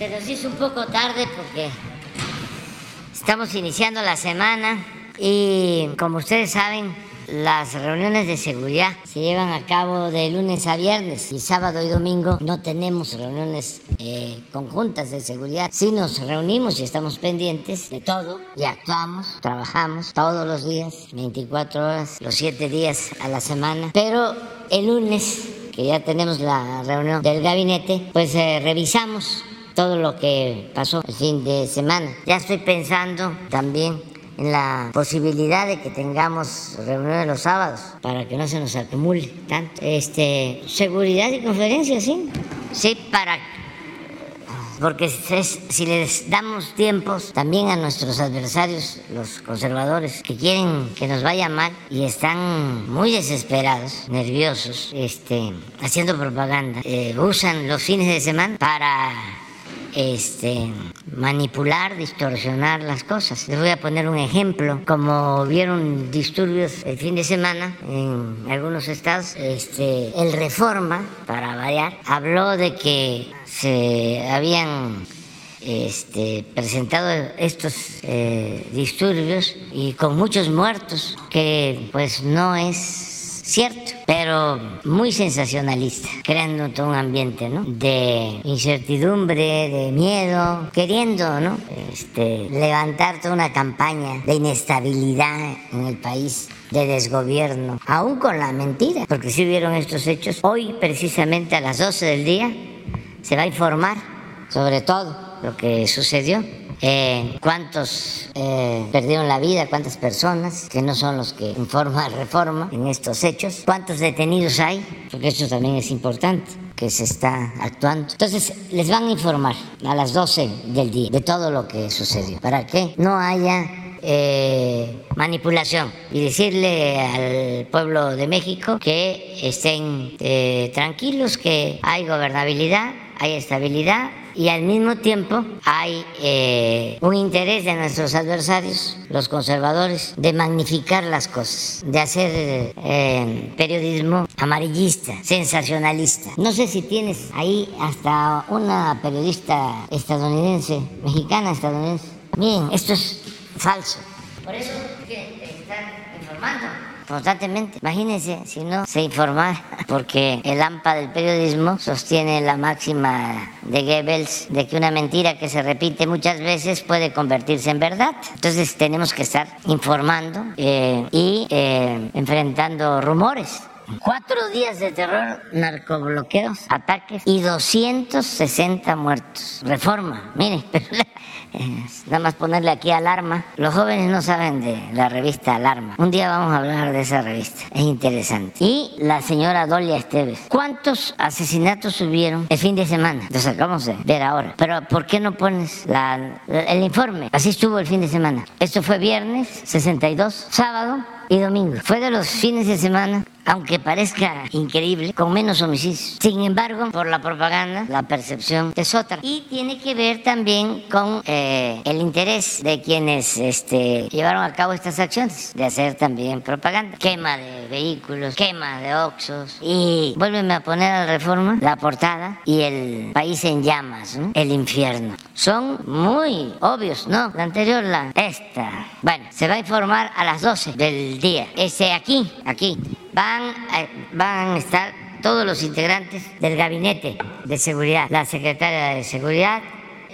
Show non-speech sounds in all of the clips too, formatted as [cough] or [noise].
Se nos hizo un poco tarde porque estamos iniciando la semana y como ustedes saben, las reuniones de seguridad se llevan a cabo de lunes a viernes y sábado y domingo no tenemos reuniones eh, conjuntas de seguridad. Sí nos reunimos y estamos pendientes de todo y actuamos, trabajamos todos los días, 24 horas, los 7 días a la semana. Pero el lunes, que ya tenemos la reunión del gabinete, pues eh, revisamos todo lo que pasó el fin de semana. Ya estoy pensando también en la posibilidad de que tengamos reuniones los sábados para que no se nos acumule tanto. Este, seguridad y conferencias, sí. Sí, para porque si les damos tiempos también a nuestros adversarios, los conservadores, que quieren que nos vaya mal y están muy desesperados, nerviosos, este, haciendo propaganda, eh, usan los fines de semana para este, manipular, distorsionar las cosas. Les voy a poner un ejemplo. Como vieron disturbios el fin de semana en algunos estados, este, el Reforma, para variar, habló de que se habían este, presentado estos eh, disturbios y con muchos muertos, que pues no es cierto, pero muy sensacionalista, creando todo un ambiente ¿no? de incertidumbre, de miedo, queriendo ¿no? este, levantar toda una campaña de inestabilidad en el país de desgobierno, aún con la mentira, porque si vieron estos hechos, hoy precisamente a las 12 del día se va a informar sobre todo lo que sucedió eh, cuántos eh, perdieron la vida, cuántas personas, que no son los que informa [laughs] Reforma en estos hechos, cuántos detenidos hay, porque eso también es importante que se está actuando. Entonces, les van a informar a las 12 del día de todo lo que sucedió, para que no haya eh, manipulación. Y decirle al pueblo de México que estén tranquilos, que hay gobernabilidad, hay estabilidad y al mismo tiempo hay eh, un interés de nuestros adversarios, los conservadores, de magnificar las cosas, de hacer eh, periodismo amarillista, sensacionalista. No sé si tienes ahí hasta una periodista estadounidense, mexicana estadounidense. Miren, esto es falso. Por eso que están informando constantemente. Imagínense si no se informara, [laughs] porque el AMPA del periodismo sostiene la máxima de Goebbels de que una mentira que se repite muchas veces puede convertirse en verdad. Entonces tenemos que estar informando eh, y eh, enfrentando rumores. Cuatro días de terror, narcobloqueos, ataques y 260 muertos. Reforma, [laughs] mire, nada más ponerle aquí alarma. Los jóvenes no saben de la revista Alarma. Un día vamos a hablar de esa revista. Es interesante. Y la señora Dolia Esteves. ¿Cuántos asesinatos hubieron el fin de semana? Los acabamos de ver ahora. Pero ¿por qué no pones el informe? Así estuvo el fin de semana. Esto fue viernes, 62. Sábado, y domingo. Fue de los fines de semana, aunque parezca increíble, con menos homicidios. Sin embargo, por la propaganda, la percepción es otra. Y tiene que ver también con eh, el interés de quienes este, llevaron a cabo estas acciones, de hacer también propaganda. Quema de vehículos, quema de oxos. Y vuélveme a poner a la reforma la portada y el país en llamas, el infierno. Son muy obvios, ¿no? La anterior, la esta. Bueno, se va a informar a las 12 del día. Ese aquí, aquí, van a, van a estar todos los integrantes del gabinete de seguridad, la secretaria de seguridad,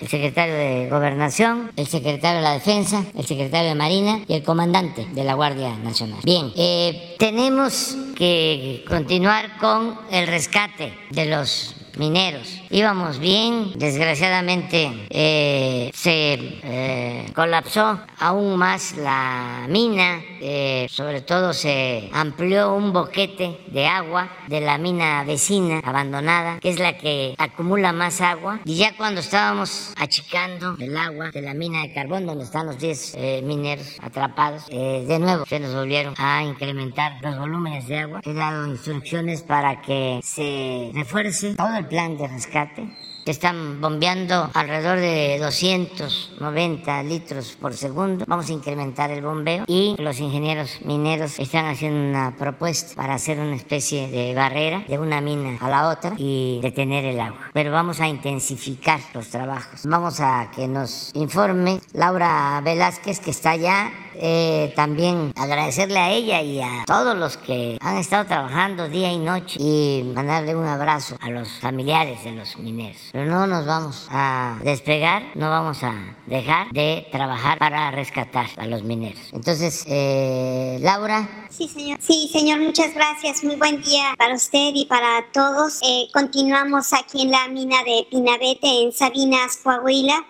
el secretario de Gobernación, el secretario de la Defensa, el secretario de Marina y el comandante de la Guardia Nacional. Bien, eh, tenemos que continuar con el rescate de los mineros. Íbamos bien, desgraciadamente eh, se eh, colapsó aún más la mina, eh, sobre todo se amplió un boquete de agua de la mina vecina abandonada, que es la que acumula más agua. Y ya cuando estábamos achicando el agua de la mina de carbón, donde están los 10 mineros atrapados, de nuevo se nos volvieron a incrementar los volúmenes de agua. He dado instrucciones para que se refuerce todo el plan de rescate están bombeando alrededor de 290 litros por segundo. Vamos a incrementar el bombeo y los ingenieros mineros están haciendo una propuesta para hacer una especie de barrera de una mina a la otra y detener el agua. Pero vamos a intensificar los trabajos. Vamos a que nos informe Laura Velázquez, que está allá eh, también agradecerle a ella y a todos los que han estado trabajando día y noche y mandarle un abrazo a los familiares de los mineros. Pero no nos vamos a despegar, no vamos a dejar de trabajar para rescatar a los mineros. Entonces, eh, Laura. Sí, señor. Sí, señor, muchas gracias. Muy buen día para usted y para todos. Eh, continuamos aquí en la mina de Pinabete, en Sabinas, Coahuila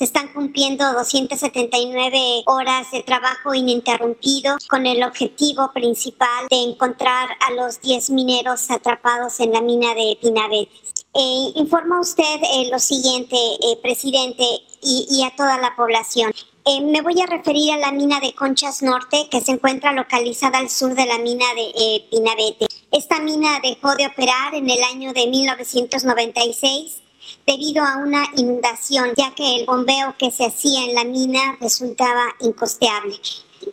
se están cumpliendo 279 horas de trabajo ininterrumpido con el objetivo principal de encontrar a los 10 mineros atrapados en la mina de Pinabete. Eh, informa usted eh, lo siguiente, eh, presidente, y, a toda la población. me voy a referir a la mina de Conchas Norte, que se encuentra localizada al sur de la mina de Pinabete. Esta mina dejó de operar en el año de 1996 debido a una inundación, ya que el bombeo que se hacía en la mina resultaba incosteable.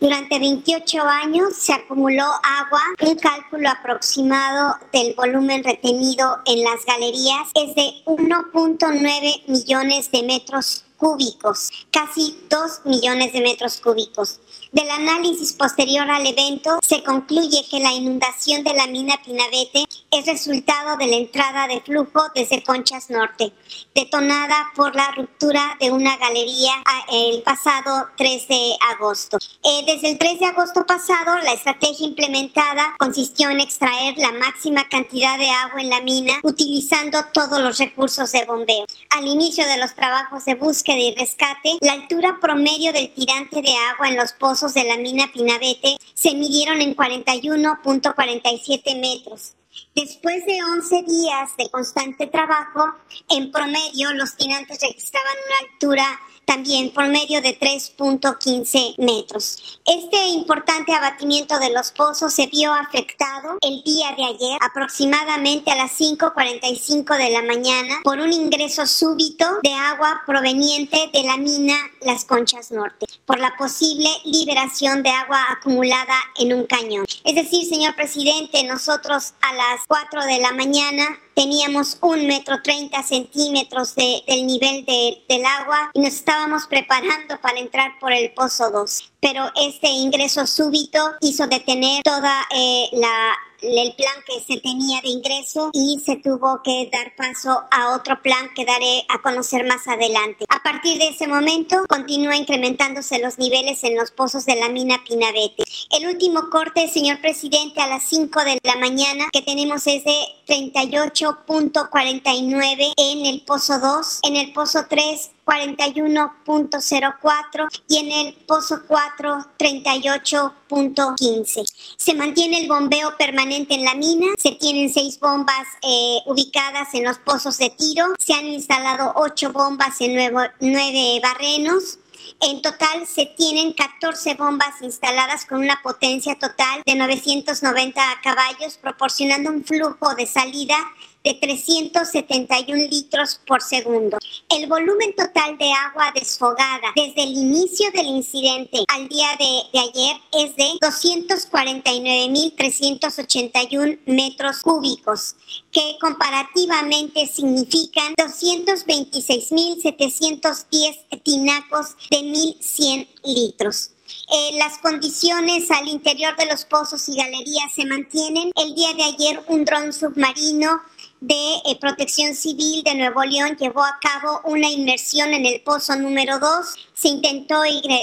Durante 28 años se acumuló agua. Un cálculo aproximado del volumen retenido en las galerías es de 1.9 millones de metros cúbicos, casi 2 millones de metros cúbicos. Del análisis posterior al evento se concluye que la inundación de la mina Pinabete es resultado de la entrada de flujo desde Conchas Norte, detonada por la ruptura de una galería el pasado 3 de agosto. Eh, desde el 3 de agosto pasado, la estrategia implementada consistió en extraer la máxima cantidad de agua en la mina utilizando todos los recursos de bombeo. Al inicio de los trabajos de búsqueda y rescate, la altura promedio del tirante de agua en los pozos de la mina Pinabete se midieron en 41.47 metros. Después de 11 días de constante trabajo, en promedio los tirantes registraban una altura también por medio de 3.15 metros. Este importante abatimiento de los pozos se vio afectado el día de ayer, aproximadamente a las 5.45 de la mañana, por un ingreso súbito de agua proveniente de la mina Las Conchas Norte, por la posible liberación de agua acumulada en un cañón. Es decir, señor presidente, nosotros a las 4 de la mañana teníamos un metro treinta centímetros de, del nivel de, del agua y nos estábamos preparando para entrar por el pozo 2. Pero este ingreso súbito hizo detener toda eh, la el plan que se tenía de ingreso y se tuvo que dar paso a otro plan que daré a conocer más adelante. A partir de ese momento continúa incrementándose los niveles en los pozos de la mina Pinabete. El último corte, señor presidente, a las 5 de la mañana que tenemos es de 38.49 en el pozo 2, en el pozo 3 41.04 y en el pozo 4 38.15. Se mantiene el bombeo permanente en la mina, se tienen seis bombas eh, ubicadas en los pozos de tiro, se han instalado ocho bombas en nueve barrenos. En total se tienen 14 bombas instaladas con una potencia total de 990 caballos, proporcionando un flujo de salida de 371 litros por segundo. El volumen total de agua desfogada desde el inicio del incidente al día de, ayer es de 249.381 metros cúbicos, que comparativamente significan 226.710 tinacos de 1.100 litros. Eh, las condiciones al interior de los pozos y galerías se mantienen. El día de ayer un dron submarino de eh, Protección Civil de Nuevo León llevó a cabo una inmersión en el pozo número 2. Se intentó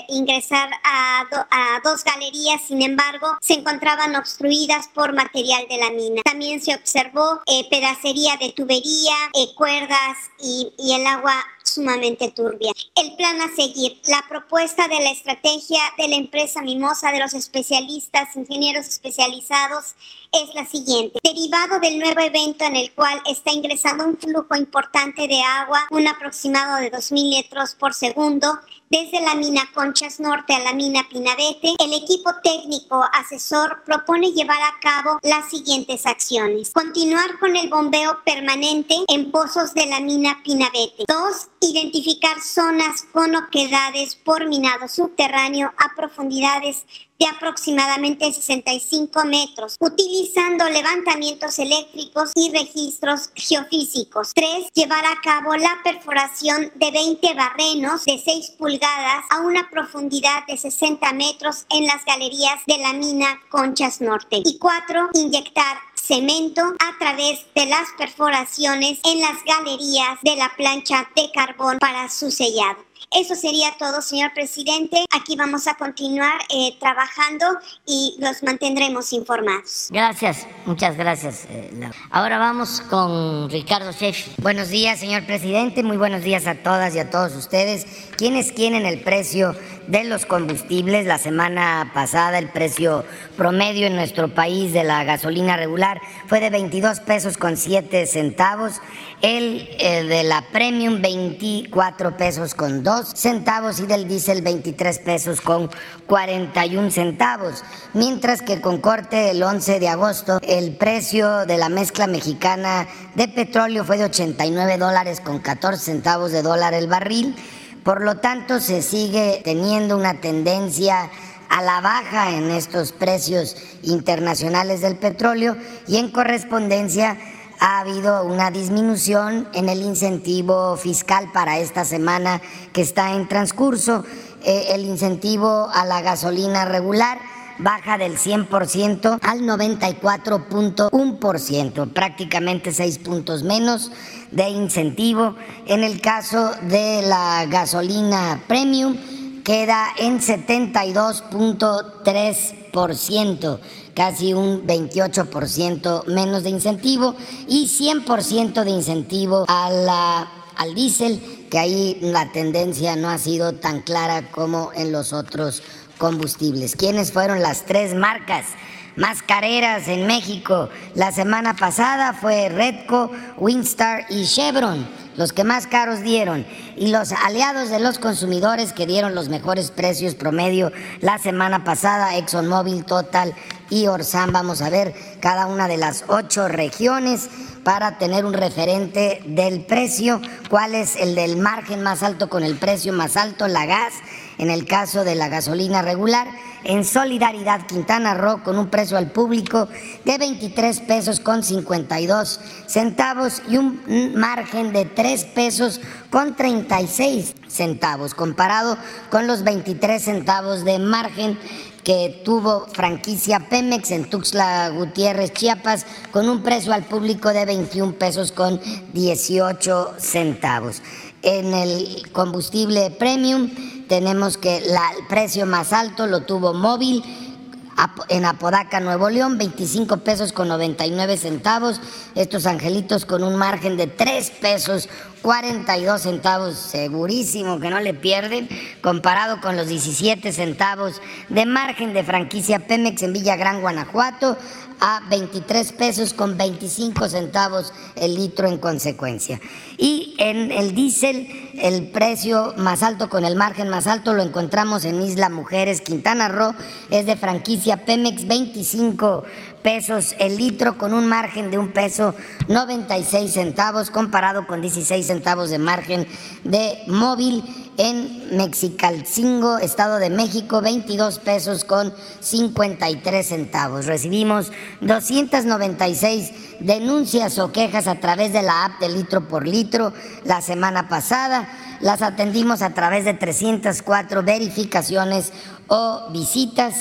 ingresar a, dos galerías, sin embargo, se encontraban obstruidas por material de la mina. También se observó eh, pedacería de tubería, eh, cuerdas y, y el agua sumamente turbia. El plan a seguir, la propuesta de la estrategia de la empresa Mimosa de los especialistas, ingenieros especializados, es la siguiente. Derivado del nuevo evento en el cual está ingresando un flujo importante de agua, un aproximado de 2.000 litros por segundo, desde la mina Conchas Norte a la mina Pinabete, el equipo técnico asesor propone llevar a cabo las siguientes acciones. Continuar con el bombeo permanente en pozos de la mina Pinabete. Dos, identificar zonas con oquedades por minado subterráneo a profundidades de aproximadamente 65 metros, utilizando levantamientos eléctricos y registros geofísicos. 3. Llevar a cabo la perforación de 20 barrenos de 6 pulgadas a una profundidad de 60 metros en las galerías de la mina Conchas Norte. Y 4. Inyectar cemento a través de las perforaciones en las galerías de la plancha de carbón para su sellado. Eso sería todo, señor presidente. Aquí vamos a continuar eh, trabajando y los mantendremos informados. Gracias, muchas gracias. Eh, Ahora vamos con Ricardo Sheffield. Buenos días, señor presidente. Muy buenos días a todas y a todos ustedes. ¿Quiénes quieren el precio de los combustibles? La semana pasada el precio promedio en nuestro país de la gasolina regular fue de 22 pesos con 7 centavos. El, el de la premium 24 pesos con 2 centavos y del diésel 23 pesos con 41 centavos. Mientras que con corte el 11 de agosto el precio de la mezcla mexicana de petróleo fue de 89 dólares con 14 centavos de dólar el barril. Por lo tanto, se sigue teniendo una tendencia a la baja en estos precios internacionales del petróleo y en correspondencia ha habido una disminución en el incentivo fiscal para esta semana que está en transcurso. Eh, el incentivo a la gasolina regular baja del 100% al 94.1%, prácticamente 6 puntos menos de incentivo. En el caso de la gasolina premium, queda en 72.3%, casi un 28% menos de incentivo y 100% de incentivo a la, al diésel, que ahí la tendencia no ha sido tan clara como en los otros combustibles. ¿Quiénes fueron las tres marcas? más careras en México. La semana pasada fue Redco, Winstar y Chevron los que más caros dieron, y los aliados de los consumidores que dieron los mejores precios promedio la semana pasada, ExxonMobil, Total y Orsan. Vamos a ver cada una de las ocho regiones para tener un referente del precio, cuál es el del margen más alto con el precio más alto, la gas, en el caso de la gasolina regular en Solidaridad Quintana Roo con un precio al público de 23 pesos con 52 centavos y un margen de 3 pesos con 36 centavos, comparado con los 23 centavos de margen que tuvo franquicia Pemex en Tuxtla Gutiérrez, Chiapas, con un precio al público de 21 pesos con 18 centavos. En el combustible premium tenemos que el precio más alto lo tuvo móvil en Apodaca, Nuevo León, 25 pesos con 99 centavos. Estos angelitos con un margen de 3 pesos 42 centavos, segurísimo que no le pierden, comparado con los 17 centavos de margen de franquicia Pemex en Villagrán, Guanajuato, a 23 pesos con 25 centavos el litro en consecuencia. Y en el diésel, el precio más alto con el margen más alto lo encontramos en Isla Mujeres, Quintana Roo, es de franquicia Pemex 25 pesos el litro con un margen de un peso 96 centavos comparado con 16 centavos de margen de móvil en Mexicalcingo, Estado de México, 22 pesos con 53 centavos. Recibimos 296 denuncias o quejas a través de la app de litro por litro la semana pasada. Las atendimos a través de 304 verificaciones o visitas.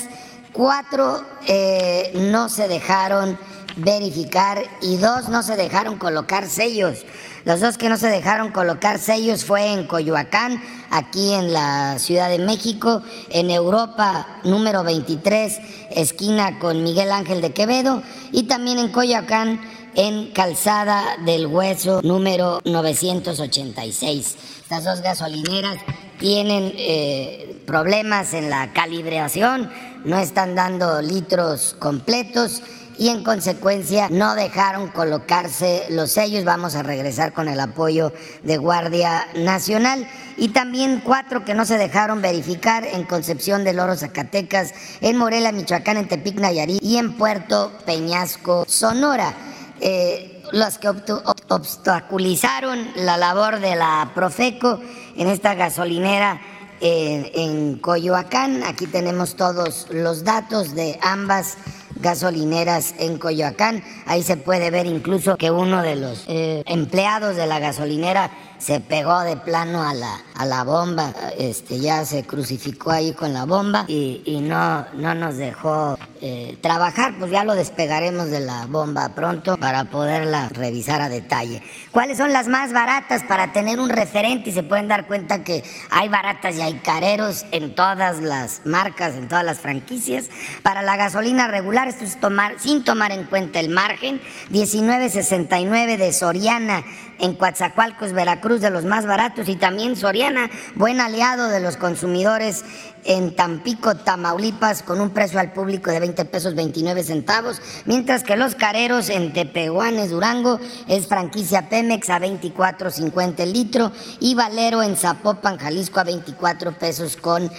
Cuatro eh, no se dejaron verificar y dos no se dejaron colocar sellos. Los dos que no se dejaron colocar sellos fue en Coyoacán, aquí en la Ciudad de México, en Europa número 23, esquina con Miguel Ángel de Quevedo, y también en Coyoacán, en Calzada del Hueso número 986. Estas dos gasolineras tienen eh, problemas en la calibración, no están dando litros completos y en consecuencia no dejaron colocarse los sellos. Vamos a regresar con el apoyo de Guardia Nacional. Y también cuatro que no se dejaron verificar en Concepción del Oro, Zacatecas, en Morelia, Michoacán, en Tepic, Nayarit y en Puerto Peñasco, Sonora. Eh, los que obstaculizaron la labor de la Profeco en esta gasolinera eh, en Coyoacán. Aquí tenemos todos los datos de ambas gasolineras en Coyoacán. Ahí se puede ver incluso que uno de los eh, empleados de la gasolinera se pegó de plano a la, a la bomba, este, ya se crucificó ahí con la bomba y, y no, no nos dejó eh, trabajar, pues ya lo despegaremos de la bomba pronto para poderla revisar a detalle. ¿Cuáles son las más baratas para tener un referente? Y se pueden dar cuenta que hay baratas y hay careros en todas las marcas, en todas las franquicias. Para la gasolina regular, esto es tomar, sin tomar en cuenta el margen, 19.69 de Soriana en Coatzacoalcos, Veracruz, de los más baratos, y también Soriana, buen aliado de los consumidores en Tampico, Tamaulipas, con un precio al público de 20 pesos 29 centavos, mientras que los careros en Tepehuanes, Durango, es franquicia Pemex a 24.50 el litro y Valero en Zapopan, Jalisco a 24 pesos con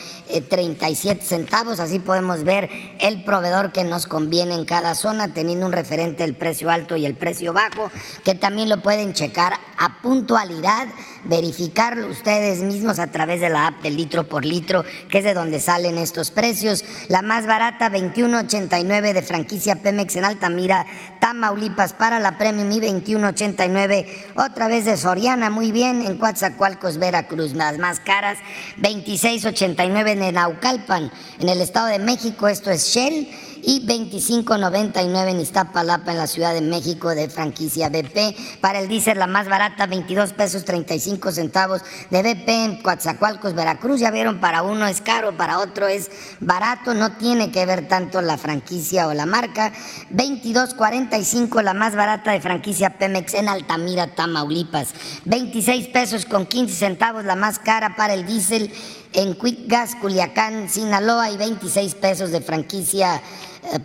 37 eh, centavos. Así podemos ver el proveedor que nos conviene en cada zona, teniendo un referente el precio alto y el precio bajo, que también lo pueden checar a puntualidad, verificarlo ustedes mismos a través de la app del litro por litro, que es de donde salen estos precios. La más barata, 21.89 de franquicia Pemex en Altamira, Tamaulipas para la Premium y 21.89 otra vez de Soriana, muy bien, en Coatzacoalcos, Veracruz. Las más caras, 26.89 en Naucalpan, en el Estado de México, esto es Shell y 25.99 en Iztapalapa en la Ciudad de México de franquicia BP. Para el diésel la más barata 22 pesos 35 centavos de BP en Coatzacoalcos, Veracruz. Ya vieron, para uno es caro, para otro es barato, no tiene que ver tanto la franquicia o la marca. 22.45 la más barata de franquicia Pemex en Altamira, Tamaulipas. 26 pesos con 15 centavos la más cara para el diésel en Quick Gas Culiacán, Sinaloa y 26 pesos de franquicia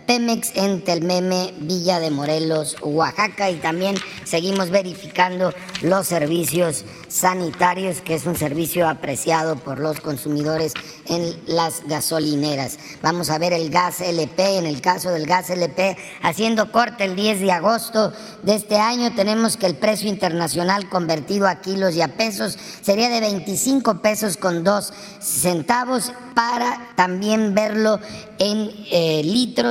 Pemex en Telmeme, Villa de Morelos, Oaxaca y también seguimos verificando los servicios sanitarios, que es un servicio apreciado por los consumidores en las gasolineras. Vamos a ver el gas LP, en el caso del gas LP, haciendo corte el 10 de agosto de este año, tenemos que el precio internacional convertido a kilos y a pesos sería de 25 pesos con 2 centavos para también verlo en eh, litros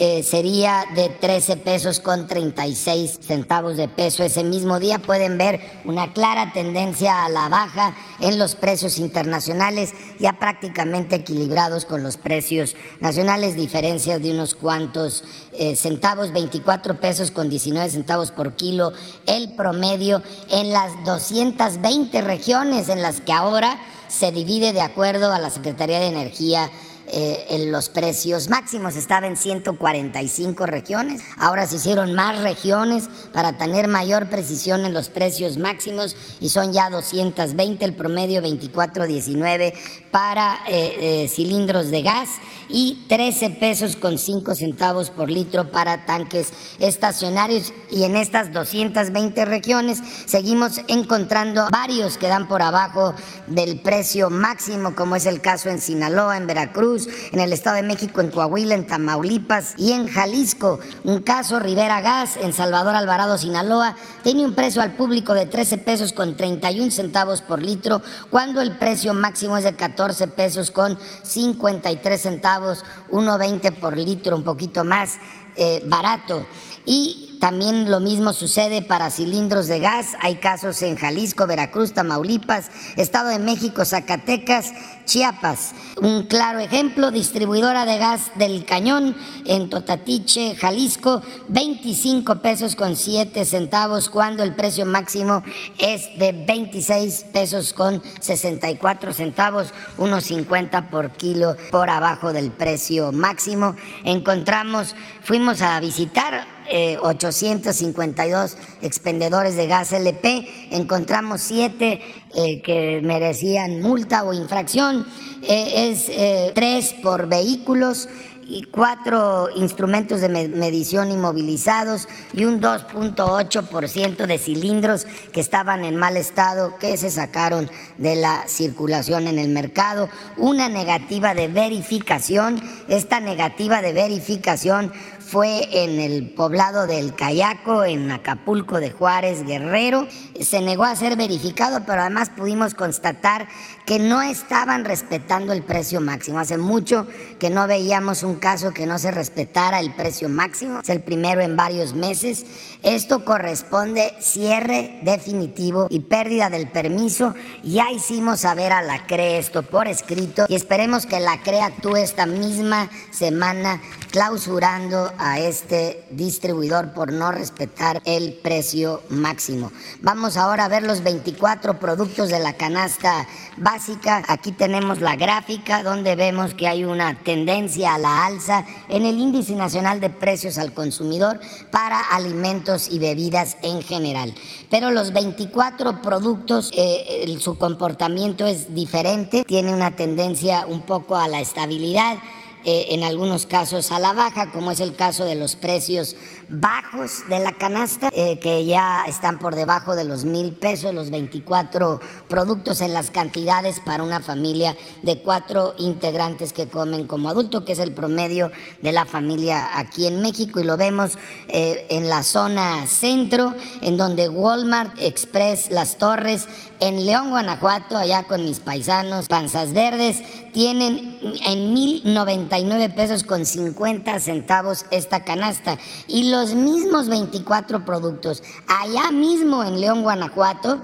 eh, sería de 13 pesos con 36 centavos de peso. Ese mismo día pueden ver una clara tendencia a la baja en los precios internacionales, ya prácticamente equilibrados con los precios nacionales, diferencias de unos cuantos eh, centavos, 24 pesos con 19 centavos por kilo, el promedio en las 220 regiones en las que ahora se divide de acuerdo a la Secretaría de Energía eh, en los precios máximos. Estaba en 145 regiones. Ahora se hicieron más regiones para tener mayor precisión en los precios máximos y son ya 220, el promedio 24.19 para eh, eh, cilindros de gas y 13 pesos con 5 centavos por litro para tanques estacionarios. Y en estas 220 regiones seguimos encontrando varios que dan por abajo del precio máximo, como es el caso en Sinaloa, en Veracruz en el Estado de México, en Coahuila, en Tamaulipas y en Jalisco. Un caso, Rivera Gas, en Salvador Alvarado, Sinaloa, tiene un precio al público de 13 pesos con 31 centavos por litro, cuando el precio máximo es de 14 pesos con 53 centavos, 1.20 por litro, un poquito más eh, barato. Y también lo mismo sucede para cilindros de gas. Hay casos en Jalisco, Veracruz, Tamaulipas, Estado de México, Zacatecas, Chiapas. Un claro ejemplo, distribuidora de gas del Cañón en Totatiche, Jalisco, 25 pesos con 7 centavos cuando el precio máximo es de 26 pesos con 64 centavos, unos 50 por kilo por abajo del precio máximo. Encontramos, fuimos a visitar 852 eh, expendedores de gas LP, encontramos siete eh, que merecían multa o infracción, eh, es tres por vehículos y cuatro instrumentos de medición inmovilizados y un 2.8% de cilindros que estaban en mal estado que se sacaron de la circulación en el mercado, una negativa de verificación, esta negativa de verificación fue en el poblado del Cayaco, en Acapulco de Juárez, Guerrero. Se negó a ser verificado, pero además pudimos constatar que no estaban respetando el precio máximo. Hace mucho que no veíamos un caso que no se respetara el precio máximo. Es el primero en varios meses. Esto corresponde cierre definitivo y pérdida del permiso. Ya hicimos saber a la CRE esto por escrito y esperemos que la CRE actúe esta misma semana clausurando a este distribuidor por no respetar el precio máximo. Vamos ahora a ver los 24 productos de la canasta básica. Aquí tenemos la gráfica donde vemos que hay una tendencia a la alza en el índice nacional de precios al consumidor para alimentos y bebidas en general. Pero los 24 productos, eh, su comportamiento es diferente, tiene una tendencia un poco a la estabilidad eh, en algunos casos a la baja, como es el caso de los precios bajos de la canasta, eh, que ya están por debajo de los mil pesos, los 24 productos en las cantidades para una familia de cuatro integrantes que comen como adulto, que es el promedio de la familia aquí en México, y lo vemos eh, en la zona centro, en donde Walmart, Express, Las Torres, en León, Guanajuato, allá con mis paisanos, Panzas Verdes, tienen en 1.099 pesos con 50 centavos esta canasta. Y los mismos 24 productos, allá mismo en León, Guanajuato,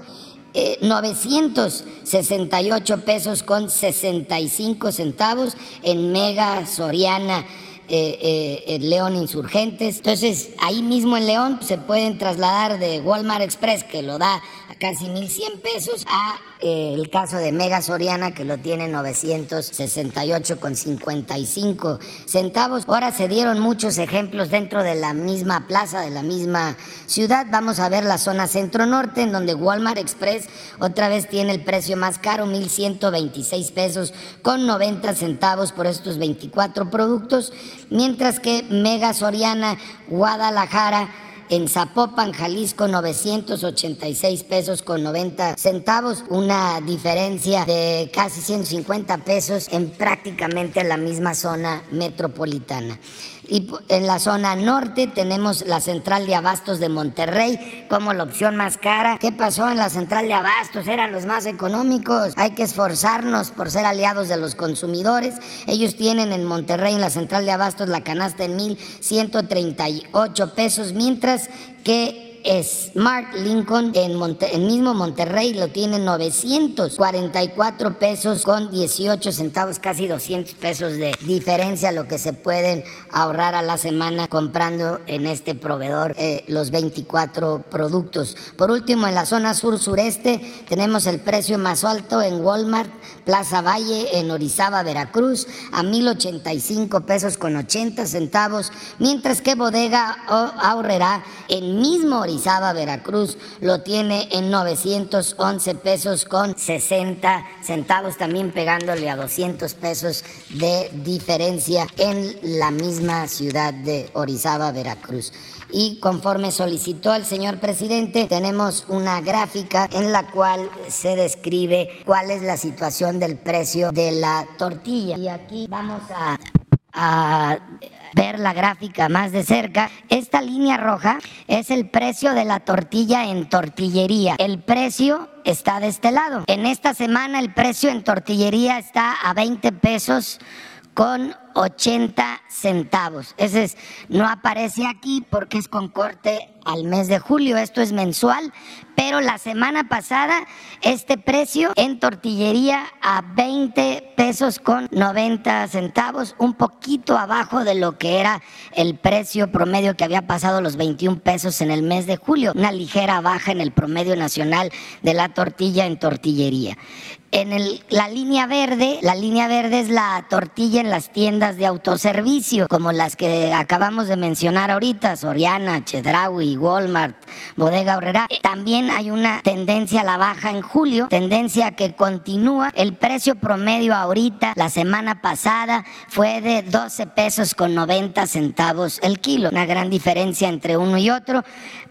968 eh, pesos con 65 centavos en Mega Soriana eh, eh, León Insurgentes. Entonces, ahí mismo en León se pueden trasladar de Walmart Express, que lo da a casi 1.100 pesos, a eh, el caso de Mega Soriana, que lo tiene 968 con 55 centavos. Ahora se dieron muchos ejemplos dentro de la misma plaza, de la misma ciudad. Vamos a ver la zona centro-norte, en donde Walmart Express otra vez tiene el precio más caro, 1.126 pesos con 90 centavos por estos 24 productos mientras que Mega Soriana, Guadalajara, en Zapopan, Jalisco, 986 pesos con 90 centavos, una diferencia de casi 150 pesos en prácticamente la misma zona metropolitana. Y en la zona norte tenemos la central de abastos de Monterrey como la opción más cara. ¿Qué pasó en la central de abastos? Eran los más económicos. Hay que esforzarnos por ser aliados de los consumidores. Ellos tienen en Monterrey, en la central de abastos, la canasta en 1.138 pesos, mientras que Smart Lincoln en el mismo Monterrey lo tiene 944 pesos con 18 centavos, casi 200 pesos de diferencia lo que se pueden ahorrar a la semana comprando en este proveedor eh, los 24 productos. Por último, en la zona sur-sureste tenemos el precio más alto en Walmart, Plaza Valle, en Orizaba, Veracruz, a 1085 pesos con 80 centavos, mientras que Bodega ahorrará en mismo Orizaba Veracruz, lo tiene en 911 pesos con 60 centavos, también pegándole a 200 pesos de diferencia en la misma ciudad de Orizaba, Veracruz y conforme solicitó el señor presidente, tenemos una gráfica en la cual se describe cuál es la situación del precio de la tortilla. Y aquí vamos a, a ver la gráfica más de cerca, esta línea roja es el precio de la tortilla en tortillería. El precio está de este lado. En esta semana el precio en tortillería está a 20 pesos con 80 centavos. Ese es, no aparece aquí porque es con corte al mes de julio. Esto es mensual, pero la semana pasada este precio en tortillería a 20 pesos con 90 centavos, un poquito abajo de lo que era el precio promedio que había pasado los 21 pesos en el mes de julio. Una ligera baja en el promedio nacional de la tortilla en tortillería. En la línea verde, la línea verde es la tortilla en las tiendas de autoservicio, como las que acabamos de mencionar ahorita, Soriana, Chedraui, Walmart, Bodega Horrera. También hay una tendencia a la baja en julio, tendencia que continúa. El precio promedio ahorita, la semana pasada, fue de 12 pesos con 90 centavos el kilo, una gran diferencia entre uno y otro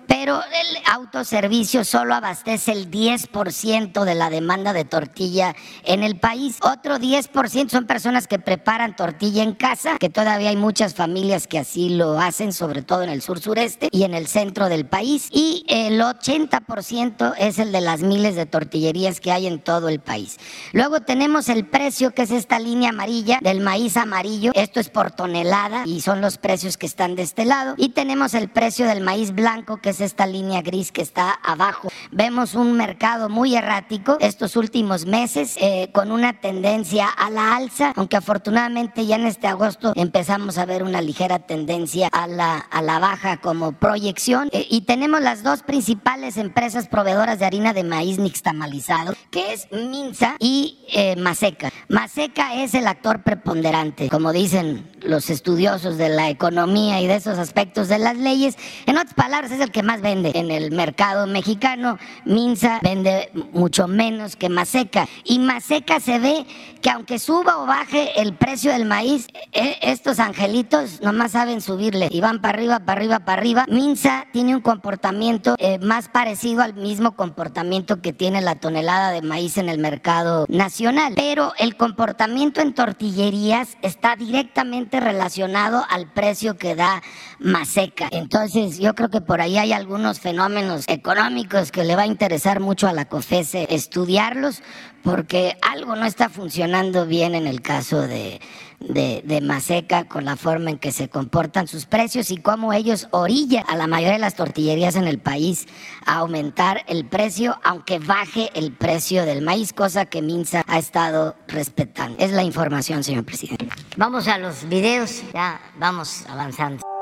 pero el autoservicio solo abastece el 10% de la demanda de tortilla en el país. Otro 10% son personas que preparan tortilla en casa, que todavía hay muchas familias que así lo hacen, sobre todo en el sur sureste y en el centro del país. Y el 80% es el de las miles de tortillerías que hay en todo el país. Luego tenemos el precio, que es esta línea amarilla del maíz amarillo. Esto es por tonelada y son los precios que están de este lado. Y tenemos el precio del maíz blanco, que es esta línea gris que está abajo. Vemos un mercado muy errático estos últimos meses eh, con una tendencia a la alza, aunque afortunadamente ya en este agosto empezamos a ver una ligera tendencia a la, a la baja como proyección. Eh, y tenemos las dos principales empresas proveedoras de harina de maíz nixtamalizado, que es Minza y eh, Maseca. Maseca es el actor preponderante, como dicen los estudiosos de la economía y de esos aspectos de las leyes. En otras palabras, es el que más vende en el mercado mexicano. Minza vende mucho menos que Maseca. Y Maseca se ve que aunque suba o baje el precio del maíz, e, estos angelitos nomás saben subirle y van para arriba, para arriba, para arriba. Minza tiene un comportamiento eh, más parecido al mismo comportamiento que tiene la tonelada de maíz en el mercado nacional. Pero el comportamiento en tortillerías está directamente relacionado al precio que da Maseca. Entonces yo creo que por ahí hay algunos fenómenos económicos que le va a interesar mucho a la COFESE estudiarlos porque algo no está funcionando bien en el caso de, de, Maseca con la forma en que se comportan sus precios y cómo ellos orillan a la mayoría de las tortillerías en el país a aumentar el precio, aunque baje el precio del maíz, cosa que Minsa ha estado respetando. Es la información, señor presidente. Vamos a los videos, ya vamos avanzando.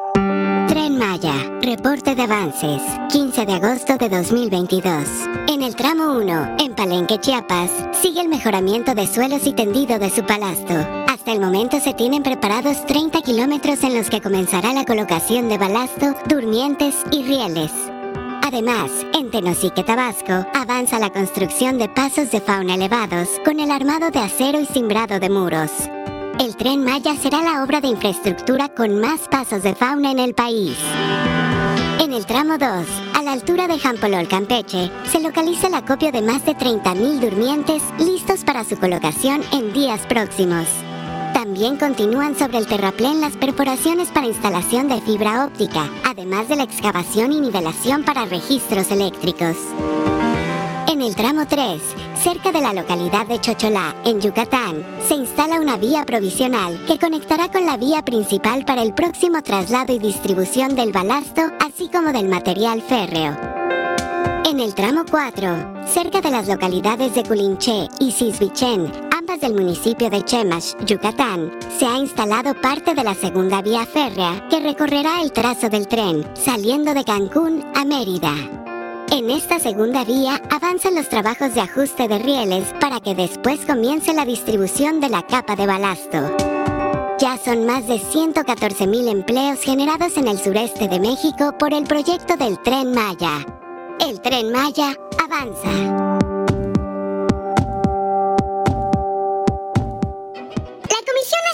Tren Maya, reporte de avances, 15 de agosto de 2022. En el tramo 1, en Palenque, Chiapas, sigue el mejoramiento de suelos y tendido de su palasto. Hasta el momento se tienen preparados 30 kilómetros en los que comenzará la colocación de balasto, durmientes y rieles. Además, en Tenosique, Tabasco, avanza la construcción de pasos de fauna elevados con el armado de acero y cimbrado de muros. El tren Maya será la obra de infraestructura con más pasos de fauna en el país. En el tramo 2, a la altura de Jampolol, Campeche, se localiza el acopio de más de 30.000 durmientes listos para su colocación en días próximos. También continúan sobre el terraplén las perforaciones para instalación de fibra óptica, además de la excavación y nivelación para registros eléctricos. En el tramo 3, cerca de la localidad de Chocholá, en Yucatán, se instala una vía provisional que conectará con la vía principal para el próximo traslado y distribución del balasto, así como del material férreo. En el tramo 4, cerca de las localidades de Culinché y Cisbichén, ambas del municipio de Chemash, Yucatán, se ha instalado parte de la segunda vía férrea que recorrerá el trazo del tren, saliendo de Cancún a Mérida. En esta segunda vía avanzan los trabajos de ajuste de rieles para que después comience la distribución de la capa de balasto. Ya son más de 114.000 empleos generados en el sureste de México por el proyecto del tren Maya. El tren Maya avanza.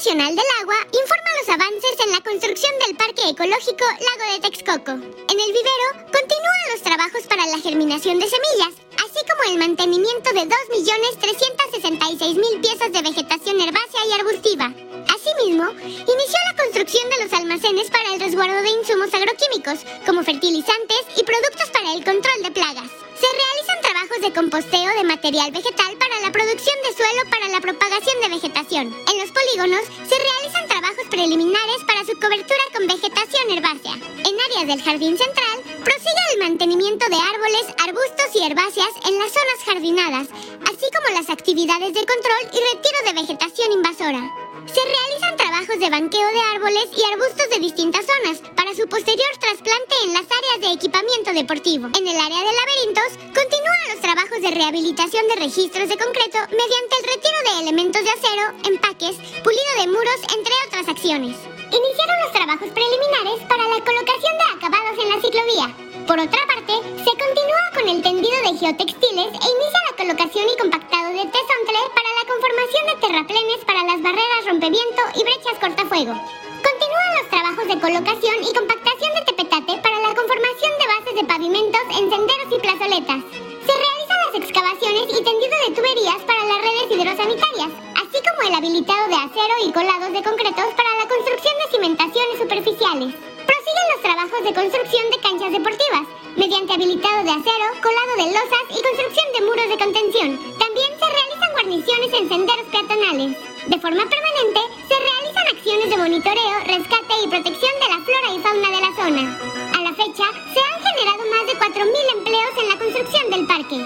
Nacional del Agua informa los avances en la construcción del Parque Ecológico Lago de Texcoco. En el vivero continúan los trabajos para la germinación de semillas, así como el mantenimiento de 2.366.000 piezas de vegetación herbácea y arbustiva. Asimismo, inició la construcción de los almacenes para el resguardo de insumos agroquímicos, como fertilizantes y productos para el control de plagas. Se realizan trabajos de composteo de material vegetal para la producción de suelo para la propagación de vegetación. En los polígonos se realizan trabajos preliminares para su cobertura con vegetación herbácea. En áreas del jardín central, prosigue el mantenimiento de árboles, arbustos y herbáceas en las zonas jardinadas, así como las actividades de control y retiro de vegetación invasora. Se realizan trabajos de banqueo de árboles y arbustos de distintas zonas para su posterior trasplante en las áreas de equipamiento deportivo. En el área de laberintos continúan los trabajos de rehabilitación de registros de concreto mediante el retiro de elementos de acero, empaques, pulido de muros, entre otras acciones. Iniciaron los trabajos preliminares para la colocación de acabados en la ciclovía. Por otra parte, se continúa con el tendido de geotextiles e inicia la colocación y compactado de tesontle para la conformación de terraplenes para las barreras rompeviento y brechas cortafuego. Continúan los trabajos de colocación y compactación de tepetate para la conformación de bases de pavimentos en senderos y plazoletas. Se realizan las excavaciones y tendido de tuberías para las redes hidrosanitarias, así como el habilitado de acero y colados de concretos para la construcción de cimentaciones superficiales. Prosiguen los trabajos de construcción de canchas deportivas, mediante habilitado de acero, colado de losas y construcción de muros de contención. También se realizan guarniciones en senderos peatonales. De forma permanente, se realizan acciones de monitoreo, rescate y protección de la flora y fauna de la zona. A la fecha, se han generado más de 4.000 empleos en la construcción del parque.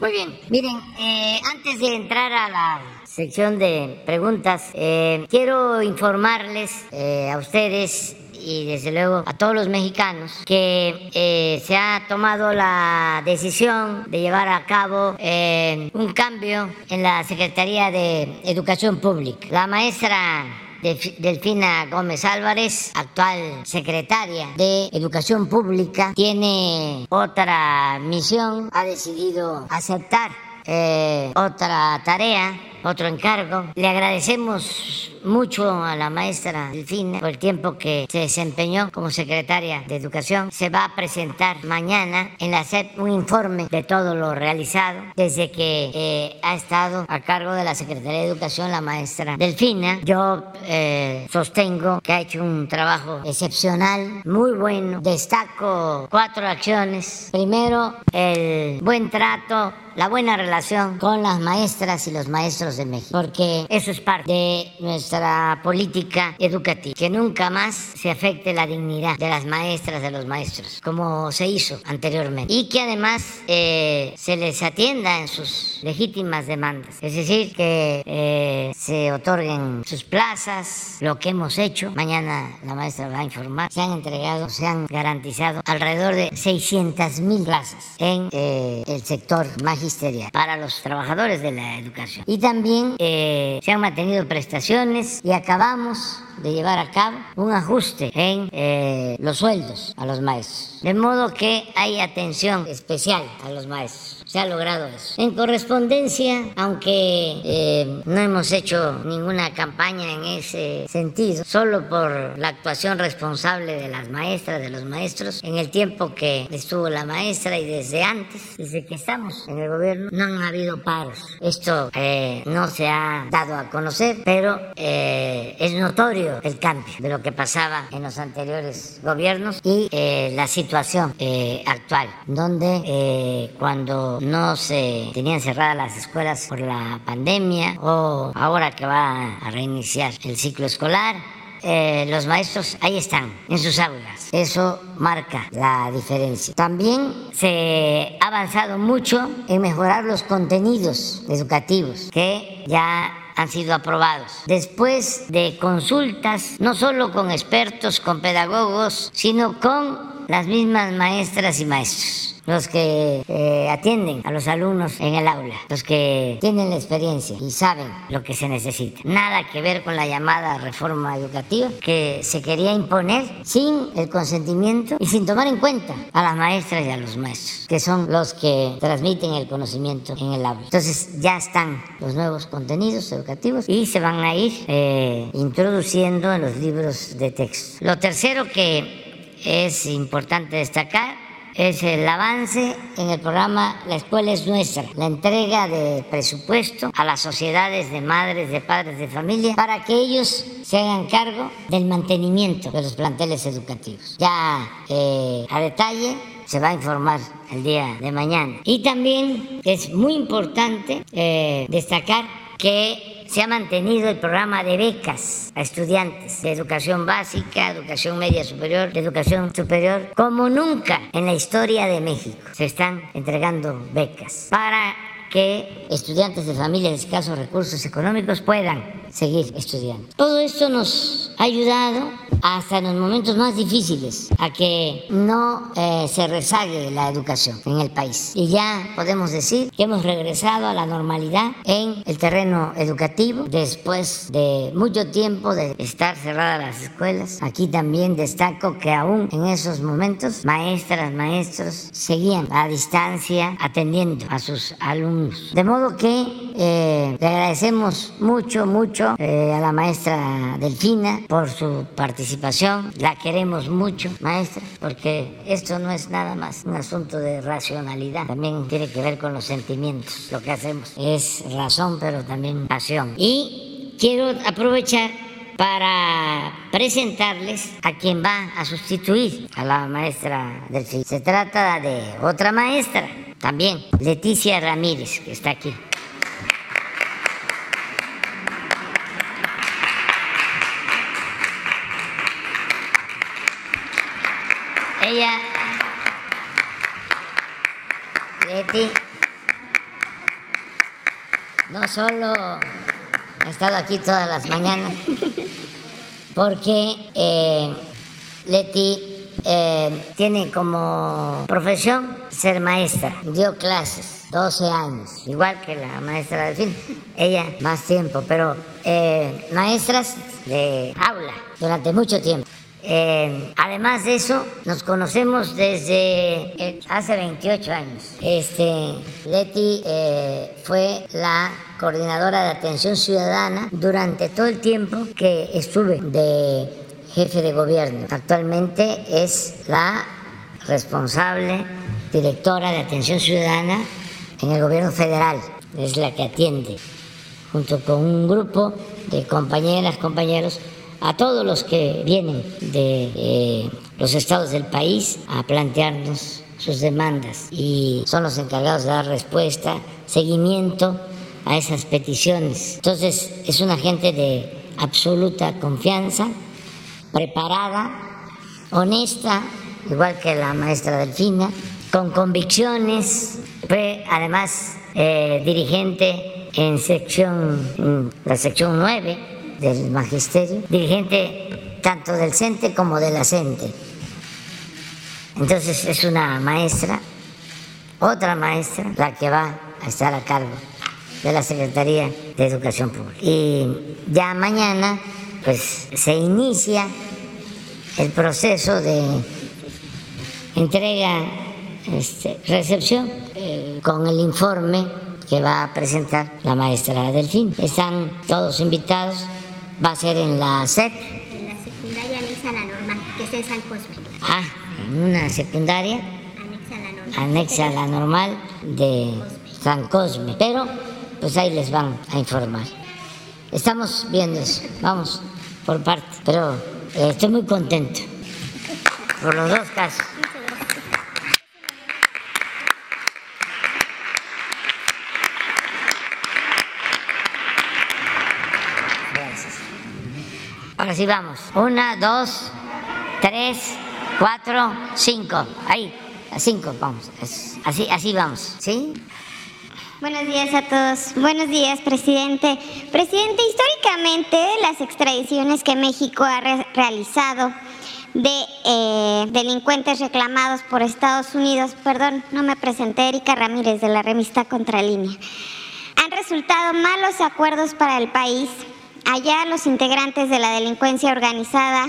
Muy bien, miren, eh, antes de entrar a la sección de preguntas, eh, quiero informarles eh, a ustedes y desde luego a todos los mexicanos que eh, se ha tomado la decisión de llevar a cabo un cambio en la Secretaría de Educación Pública. La maestra Delfina Gómez Álvarez, actual secretaria de Educación Pública, tiene otra misión, ha decidido aceptar otra tarea, otro encargo. Le agradecemos mucho a la maestra Delfina por el tiempo que se desempeñó como secretaria de Educación. Se va a presentar mañana en la SEP un informe de todo lo realizado desde que eh, ha estado a cargo de la Secretaría de Educación la maestra Delfina. Yo eh, sostengo que ha hecho un trabajo excepcional, muy bueno. Destaco cuatro acciones. Primero, el buen trato la buena relación con las maestras y los maestros de México, porque eso es parte de nuestra política educativa, que nunca más se afecte la dignidad de las maestras, de los maestros, como se hizo anteriormente, y que además eh, se les atienda en sus legítimas demandas, es decir, que eh, se otorguen sus plazas, lo que hemos hecho, mañana la maestra va a informar, se han entregado, se han garantizado alrededor de 600 mil plazas en eh, el sector magisterial para los trabajadores de la educación. Y también eh, se han mantenido prestaciones y acabamos de llevar a cabo un ajuste en eh, los sueldos a los maestros. De modo que hay atención especial a los maestros se ha logrado eso. En correspondencia, aunque eh, no hemos hecho ninguna campaña en ese sentido, solo por la actuación responsable de las maestras, de los maestros, en el tiempo que estuvo la maestra y desde antes, desde que estamos en el gobierno, no han habido paros. Esto eh, no se ha dado a conocer, pero eh, es notorio el cambio de lo que pasaba en los anteriores gobiernos y la situación actual, donde cuando no se tenían cerradas las escuelas por la pandemia o ahora que va a reiniciar el ciclo escolar. Eh, los maestros ahí están, en sus aulas. Eso marca la diferencia. También se ha avanzado mucho en mejorar los contenidos educativos que ya han sido aprobados. Después de consultas, no solo con expertos, con pedagogos, sino con las mismas maestras y maestros los que eh, atienden a los alumnos en el aula, los que tienen la experiencia y saben lo que se necesita. Nada que ver con la llamada reforma educativa que se quería imponer sin el consentimiento y sin tomar en cuenta a las maestras y a los maestros, que son los que transmiten el conocimiento en el aula. Entonces ya están los nuevos contenidos educativos y se van a ir eh, introduciendo en los libros de texto. Lo tercero que es importante destacar es el avance en el programa La Escuela es Nuestra, la entrega de presupuesto a las sociedades de madres, de padres de familia, para que ellos se hagan cargo del mantenimiento de los planteles educativos. Ya eh, a detalle se va a informar el día de mañana. Y también es muy importante eh, destacar que se ha mantenido el programa de becas a estudiantes de educación básica, educación media superior, educación superior, como nunca en la historia de México. Se están entregando becas para que estudiantes de familias de escasos recursos económicos puedan seguir estudiando. Todo esto nos ha ayudado hasta en los momentos más difíciles a que no eh, se rezague la educación en el país. Y ya podemos decir que hemos regresado a la normalidad en el terreno educativo después de mucho tiempo de estar cerradas las escuelas. Aquí también destaco que aún en esos momentos maestras, maestros seguían a distancia atendiendo a sus alumnos. De modo que eh, le agradecemos mucho, mucho eh, a la maestra Delfina por su participación. La queremos mucho, maestra, porque esto no es nada más un asunto de racionalidad. También tiene que ver con los sentimientos. Lo que hacemos es razón, pero también pasión. Y quiero aprovechar para presentarles a quien va a sustituir a la maestra Delfina. Se trata de otra maestra, también, Leticia Ramírez, que está aquí. Ella, Leti, no solo ha estado aquí todas las mañanas, porque eh, Leti eh, tiene como profesión ser maestra, dio clases 12 años, igual que la maestra Delfín, ella más tiempo, pero eh, maestras de aula durante mucho tiempo. Eh, además de eso, nos conocemos desde eh, hace 28 años. Este, Leti eh, fue la coordinadora de atención ciudadana durante todo el tiempo que estuve de jefe de gobierno. Actualmente es la responsable directora de atención ciudadana en el gobierno federal. Es la que atiende, junto con un grupo de compañeras, compañeros, a todos los que vienen de eh, los estados del país a plantearnos sus demandas y son los encargados de dar respuesta, seguimiento a esas peticiones. Entonces es una gente de absoluta confianza, preparada, honesta, igual que la maestra Delfina, con convicciones, fue además eh, dirigente en sección, la sección 9 del magisterio, dirigente tanto del CENTE como de la CENTE. Entonces es una maestra, otra maestra, la que va a estar a cargo de la Secretaría de Educación Pública. Y ya mañana pues se inicia el proceso de entrega, este, recepción, eh, con el informe que va a presentar la maestra Delfín. Están todos invitados va a ser en la SEP. En la secundaria anexa a la normal, que es en San Cosme. Ah, en una secundaria Anexa a la normal. anexa a la normal de San Cosme. Pero, pues ahí les van a informar. Estamos viendo eso, vamos por parte. Pero eh, estoy muy contento por los dos casos. Gracias. Ahora sí vamos. Una, dos, tres, cuatro, cinco. Ahí, cinco vamos. Así, así vamos. ¿Sí? Buenos días a todos. Buenos días, presidente. Presidente, históricamente las extradiciones que México ha re- realizado de eh, delincuentes reclamados por Estados Unidos, perdón, no me presenté, Erika Ramírez de la revista Contralínea, han resultado malos acuerdos para el país. Allá los integrantes de la delincuencia organizada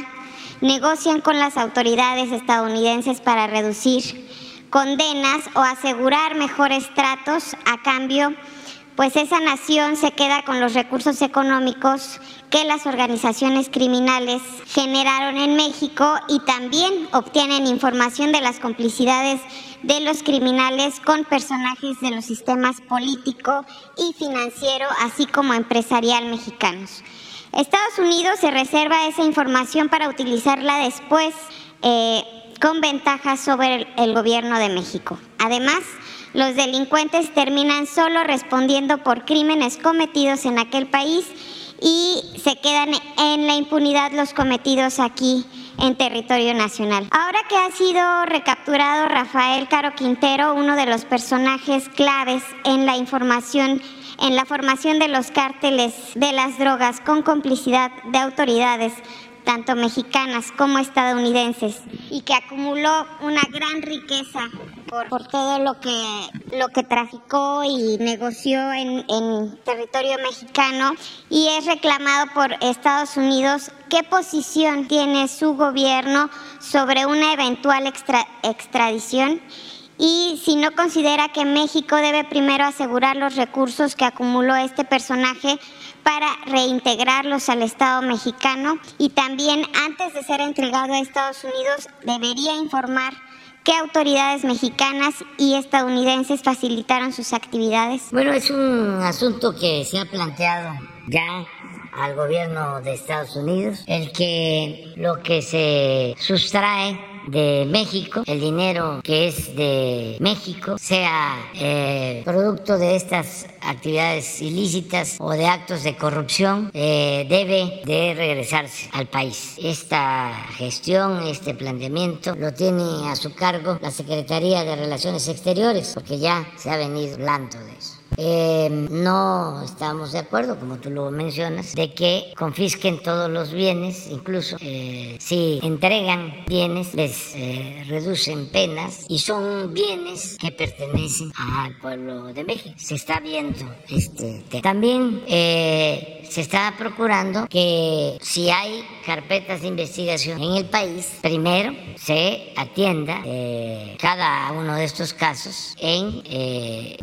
negocian con las autoridades estadounidenses para reducir condenas o asegurar mejores tratos a cambio, pues esa nación se queda con los recursos económicos que las organizaciones criminales generaron en México y también obtienen información de las complicidades de los criminales con personajes de los sistemas político y financiero, así como empresarial mexicanos. Estados Unidos se reserva esa información para utilizarla después eh, con ventajas sobre el gobierno de México. Además, los delincuentes terminan solo respondiendo por crímenes cometidos en aquel país y se quedan en la impunidad los cometidos aquí en territorio nacional. Ahora que ha sido recapturado Rafael Caro Quintero, uno de los personajes claves en la información en la formación de los cárteles de las drogas con complicidad de autoridades tanto mexicanas como estadounidenses, y que acumuló una gran riqueza por, todo lo que, lo que traficó y negoció en, en territorio mexicano y es reclamado por Estados Unidos. ¿Qué posición tiene su gobierno sobre una eventual extradición? y si no considera que México debe primero asegurar los recursos que acumuló este personaje para reintegrarlos al Estado mexicano y también antes de ser entregado a Estados Unidos debería informar qué autoridades mexicanas y estadounidenses facilitaron sus actividades. Bueno, es un asunto que se ha planteado ya al gobierno de Estados Unidos, el que lo que se sustrae de México, el dinero que es de México, sea eh, producto de estas actividades ilícitas o de actos de corrupción, eh, debe de regresarse al país. Esta gestión, este planteamiento lo tiene a su cargo la Secretaría de Relaciones Exteriores, porque ya se ha venido hablando de eso. Eh, no estamos de acuerdo, como tú lo mencionas, de que confisquen todos los bienes, incluso eh, si entregan bienes, les eh, reducen penas y son bienes que pertenecen al pueblo de México. Se está viendo este tema. También se está procurando que si hay carpetas de investigación en el país, primero se atienda cada uno de estos casos en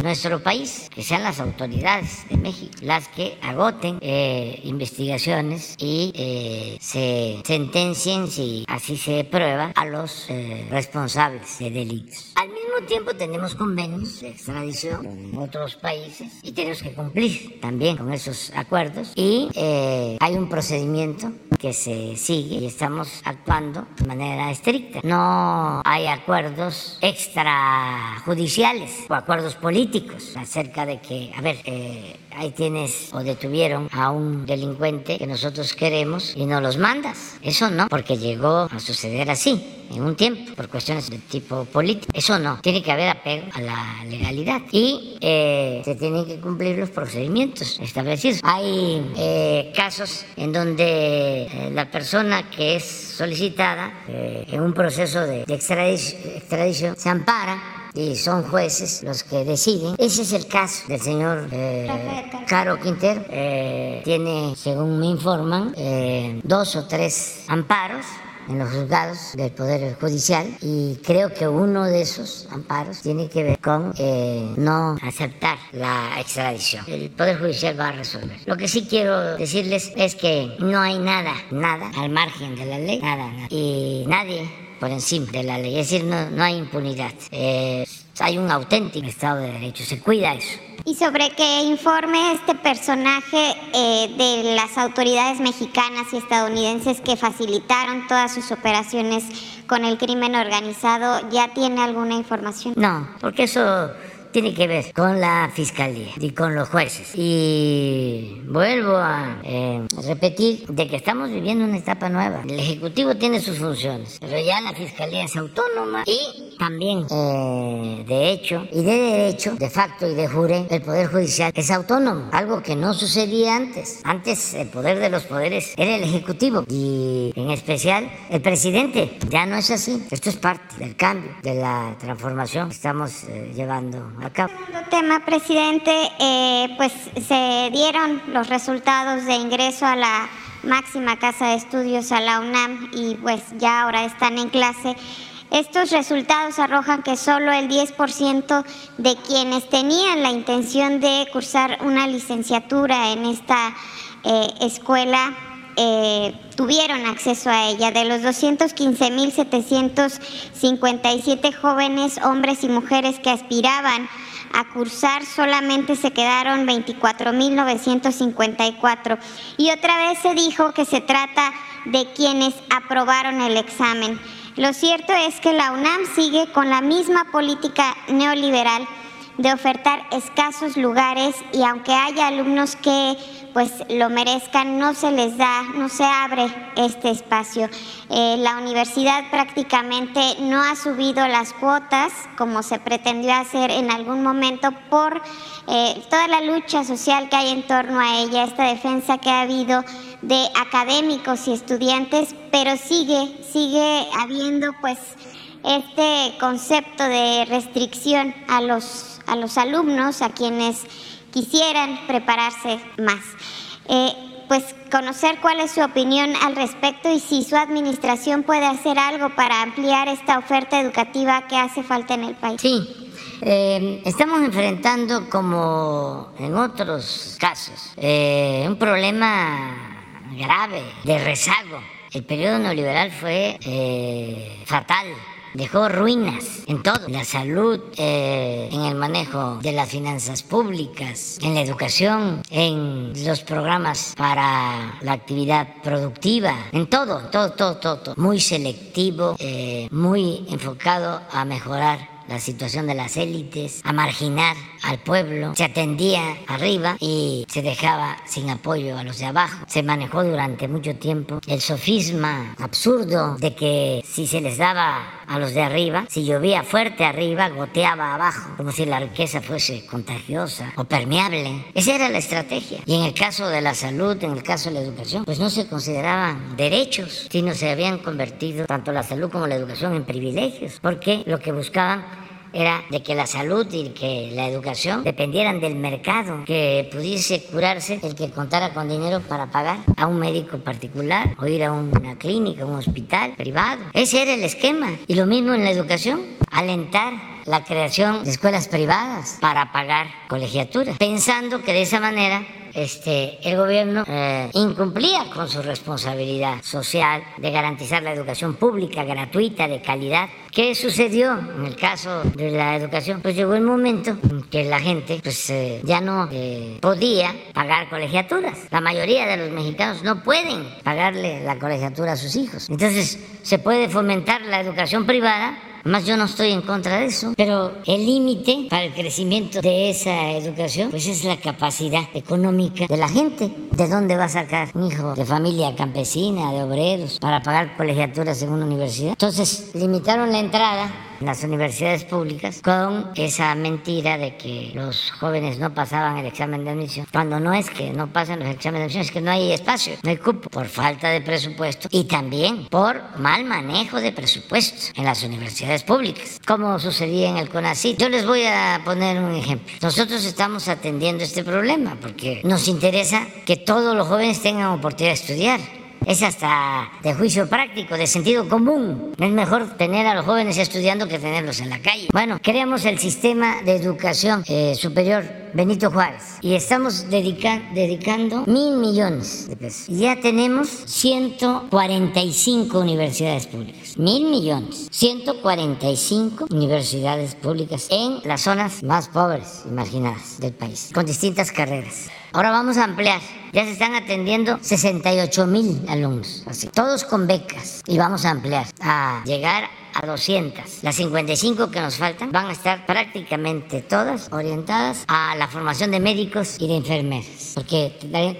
nuestro país, que sean las autoridades de México las que agoten eh, investigaciones y eh, se sentencien, si así se prueba, a los eh, responsables de delitos. Al mismo tiempo tenemos convenios de extradición con otros países y tenemos que cumplir también con esos acuerdos y hay un procedimiento que se sigue y estamos actuando de manera estricta. No hay acuerdos extrajudiciales o acuerdos políticos acerca de que, a ver, eh, ahí tienes o detuvieron a un delincuente que nosotros queremos y no los mandas. Eso no, porque llegó a suceder así en un tiempo por cuestiones de tipo político. Eso no, tiene que haber apego a la legalidad y eh, se tienen que cumplir los procedimientos establecidos. Hay eh, casos en donde la persona que es solicitada en un proceso de, extradición se ampara y son jueces los que deciden. Ese es el caso del señor eh, Caro Quinter. Eh, tiene, según me informan, eh, dos o tres amparos en los juzgados del Poder Judicial y creo que uno de esos amparos tiene que ver con no aceptar la extradición. El Poder Judicial va a resolver. Lo que sí quiero decirles es que no hay nada, nada al margen de la ley, nada, nada. Y nadie por encima de la ley. Es decir, no, no hay impunidad. Eh, hay un auténtico Estado de Derecho, se cuida eso. Y sobre qué informe este personaje eh, de las autoridades mexicanas y estadounidenses que facilitaron todas sus operaciones con el crimen organizado, ¿ya tiene alguna información? No, porque eso tiene que ver con la fiscalía y con los jueces. Y vuelvo a eh, repetir de que estamos viviendo una etapa nueva. El Ejecutivo tiene sus funciones, pero ya la fiscalía es autónoma y también, eh, de hecho y de derecho, de facto y de jure, el Poder Judicial es autónomo, algo que no sucedía antes. Antes el poder de los poderes era el Ejecutivo y en especial el presidente. Ya no es así. Esto es parte del cambio, de la transformación que estamos eh, llevando Segundo tema, presidente, eh, pues se dieron los resultados de ingreso a la máxima casa de estudios a la UNAM y pues ya ahora están en clase. Estos resultados arrojan que solo el 10% de quienes tenían la intención de cursar una licenciatura en esta eh, escuela eh, tuvieron acceso a ella. De los 215.757 jóvenes, hombres y mujeres que aspiraban a cursar, solamente se quedaron 24.954. Y otra vez se dijo que se trata de quienes aprobaron el examen. Lo cierto es que la UNAM sigue con la misma política neoliberal de ofertar escasos lugares y aunque haya alumnos que pues lo merezcan, no se les da, no se abre este espacio. Eh, la universidad prácticamente no ha subido las cuotas como se pretendió hacer en algún momento por eh, toda la lucha social que hay en torno a ella, esta defensa que ha habido de académicos y estudiantes, pero sigue, sigue habiendo pues este concepto de restricción a los, a los alumnos, a quienes quisieran prepararse más. Eh, pues conocer cuál es su opinión al respecto y si su administración puede hacer algo para ampliar esta oferta educativa que hace falta en el país. Sí, eh, estamos enfrentando, como en otros casos, eh, un problema grave de rezago. El periodo neoliberal fue fatal dejó ruinas en todo, la salud, eh, en el manejo de las finanzas públicas, en la educación, en los programas para la actividad productiva, en todo, todo, todo, todo, muy selectivo, eh, muy enfocado a mejorar la situación de las élites, a marginar al pueblo, se atendía arriba y se dejaba sin apoyo a los de abajo. Se manejó durante mucho tiempo el sofisma absurdo de que si se les daba a los de arriba, si llovía fuerte arriba, goteaba abajo, como si la riqueza fuese contagiosa o permeable. Esa era la estrategia. Y en el caso de la salud, en el caso de la educación, pues no se consideraban derechos, sino se habían convertido tanto la salud como la educación en privilegios, porque lo que buscaban era de que la salud y que la educación dependieran del mercado, que pudiese curarse el que contara con dinero para pagar a un médico particular o ir a una clínica, un hospital privado. Ese era el esquema. Y lo mismo en la educación, alentar la creación de escuelas privadas para pagar colegiaturas, pensando que de esa manera este, el gobierno eh, incumplía con su responsabilidad social de garantizar la educación pública gratuita, de calidad. ¿Qué sucedió en el caso de la educación? Pues llegó el momento en que la gente pues, eh, ya no eh, podía pagar colegiaturas. La mayoría de los mexicanos no pueden pagarle la colegiatura a sus hijos. Entonces, se puede fomentar la educación privada más yo no estoy en contra de eso, pero el límite para el crecimiento de esa educación, pues es la capacidad económica de la gente. ¿De dónde va a sacar un hijo de familia campesina, de obreros, para pagar colegiaturas en una universidad? Entonces, limitaron la entrada en las universidades públicas con esa mentira de que los jóvenes no pasaban el examen de admisión, cuando no es que no pasen los exámenes de admisión, es que no hay espacio, no hay cupo, por falta de presupuesto y también por mal manejo de presupuesto en las universidades públicas, como sucedía en el CONACYT. Yo les voy a poner un ejemplo. Nosotros estamos atendiendo este problema porque nos interesa que todos los jóvenes tengan oportunidad de estudiar es hasta de juicio práctico, de sentido común. Es mejor tener a los jóvenes estudiando que tenerlos en la calle. Bueno, creamos el sistema de educación eh, superior Benito Juárez y estamos dedicando mil millones de pesos. Ya tenemos 145 universidades públicas. Mil millones. 145 universidades públicas en las zonas más pobres y marginadas del país, con distintas carreras. Ahora vamos a ampliar. Ya se están atendiendo 68 mil alumnos, así, todos con becas. Y vamos a ampliar a llegar a 200. Las 55 que nos faltan van a estar prácticamente todas orientadas a la formación de médicos y de enfermeras, porque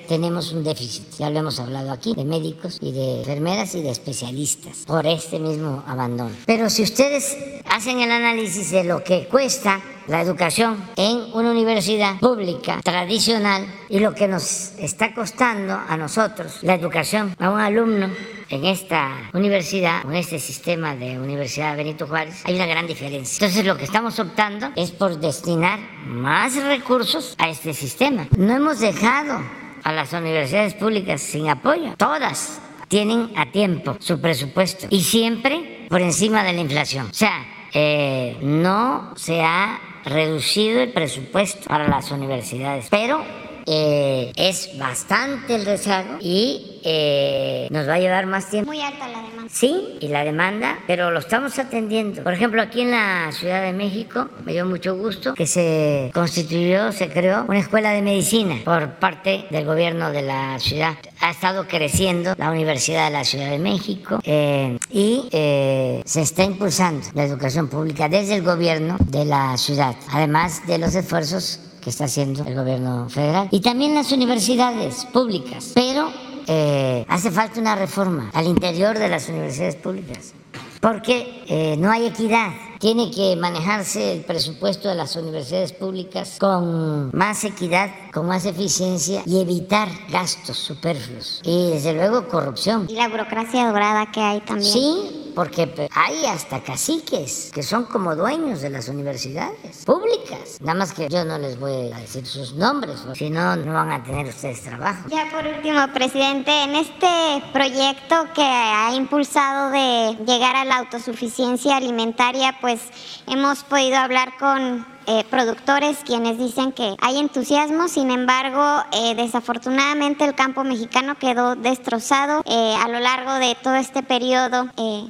tenemos un déficit, ya lo hemos hablado aquí, de médicos y de enfermeras y de especialistas por este mismo abandono. Pero si ustedes hacen el análisis de lo que cuesta la educación en una universidad pública tradicional y lo que nos está costando a nosotros la educación a un alumno en esta universidad, en este sistema de Universidad Benito Juárez, hay una gran diferencia. Entonces lo que estamos optando es por destinar más recursos a este sistema. No hemos dejado a las universidades públicas sin apoyo. Todas tienen a tiempo su presupuesto y siempre por encima de la inflación. O sea, eh, no se ha reducido el presupuesto para las universidades, pero eh, es bastante el rezago y eh, nos va a llevar más tiempo. Muy alta la demanda. Sí, y la demanda, pero lo estamos atendiendo. Por ejemplo, aquí en la Ciudad de México, me dio mucho gusto que se constituyó, se creó una escuela de medicina por parte del gobierno de la ciudad. Ha estado creciendo la Universidad de la Ciudad de México eh, y eh, se está impulsando la educación pública desde el gobierno de la ciudad, además de los esfuerzos que está haciendo el gobierno federal y también las universidades públicas. Pero eh, hace falta una reforma al interior de las universidades públicas porque eh, no hay equidad. Tiene que manejarse el presupuesto de las universidades públicas con más equidad, con más eficiencia y evitar gastos superfluos. Y desde luego corrupción. Y la burocracia dorada que hay también. Sí, porque hay hasta caciques que son como dueños de las universidades públicas. Nada más que yo no les voy a decir sus nombres, si no, no van a tener ustedes trabajo. Ya por último, presidente, en este proyecto que ha impulsado de llegar a la autosuficiencia alimentaria, pues hemos podido hablar con eh, productores quienes dicen que hay entusiasmo, sin embargo, eh, desafortunadamente el campo mexicano quedó destrozado eh, a lo largo de todo este periodo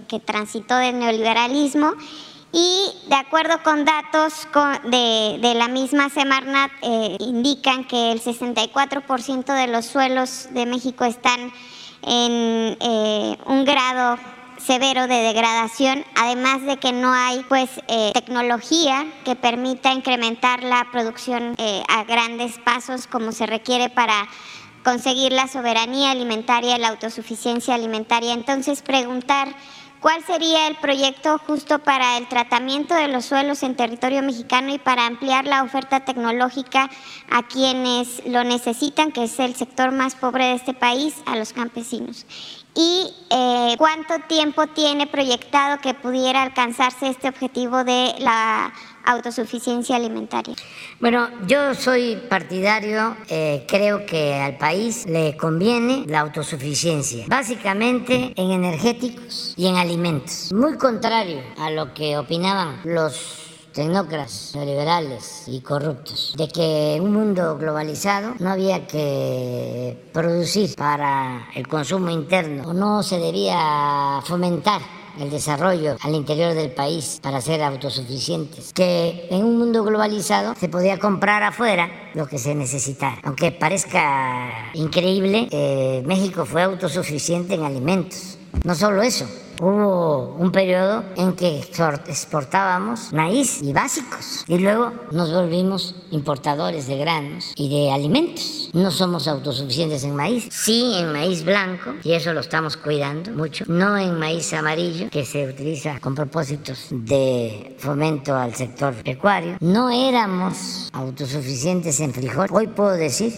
que transitó del neoliberalismo. Y de acuerdo con datos de, de, la misma Semarnat, indican que el 64% de los suelos de México están en un grado severo de degradación, además de que no hay pues eh, tecnología que permita incrementar la producción eh, a grandes pasos como se requiere para conseguir la soberanía alimentaria la autosuficiencia alimentaria. Entonces preguntar cuál sería el proyecto justo para el tratamiento de los suelos en territorio mexicano y para ampliar la oferta tecnológica a quienes lo necesitan, que es el sector más pobre de este país, a los campesinos y eh, cuánto tiempo tiene proyectado que pudiera alcanzarse este objetivo de la autosuficiencia alimentaria. Bueno, yo soy partidario, eh, creo que al país le conviene la autosuficiencia, básicamente en energéticos y en alimentos, muy contrario a lo que opinaban los tecnócratas, neoliberales y corruptos, de que en un mundo globalizado no había que producir para el consumo interno o no se debía fomentar el desarrollo al interior del país para ser autosuficientes. Que en un mundo globalizado se podía comprar afuera lo que se necesitara. Aunque parezca increíble, eh, México fue autosuficiente en alimentos. No solo eso, hubo un periodo en que exportábamos maíz y básicos y luego nos volvimos importadores de granos y de alimentos. No somos autosuficientes en maíz, sí en maíz blanco y eso lo estamos cuidando mucho, no en maíz amarillo que se utiliza con propósitos de fomento al sector pecuario. No éramos autosuficientes en frijol. Hoy puedo decir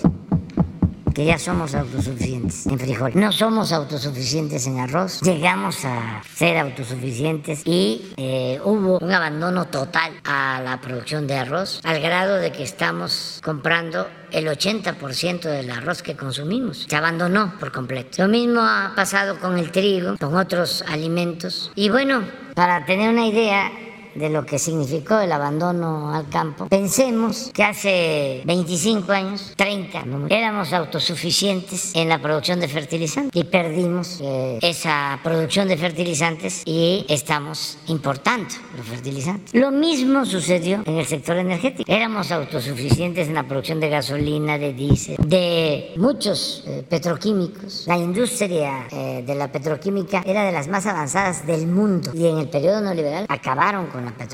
que ya somos autosuficientes en frijol. No somos autosuficientes en arroz. Llegamos a ser autosuficientes y eh, hubo un abandono total a la producción de arroz, al grado de que estamos comprando el 80% del arroz que consumimos. Se abandonó por completo. Lo mismo ha pasado con el trigo, con otros alimentos. Y bueno, para tener una idea, de lo que significó el abandono al campo, pensemos que hace 25 años, 30, éramos autosuficientes en la producción de fertilizantes y perdimos eh, esa producción de fertilizantes y estamos importando los fertilizantes. Lo mismo sucedió en el sector energético. Éramos autosuficientes en la producción de gasolina, de diésel, de muchos eh, petroquímicos. La industria eh, de la petroquímica era de las más avanzadas del mundo y en el periodo neoliberal acabaron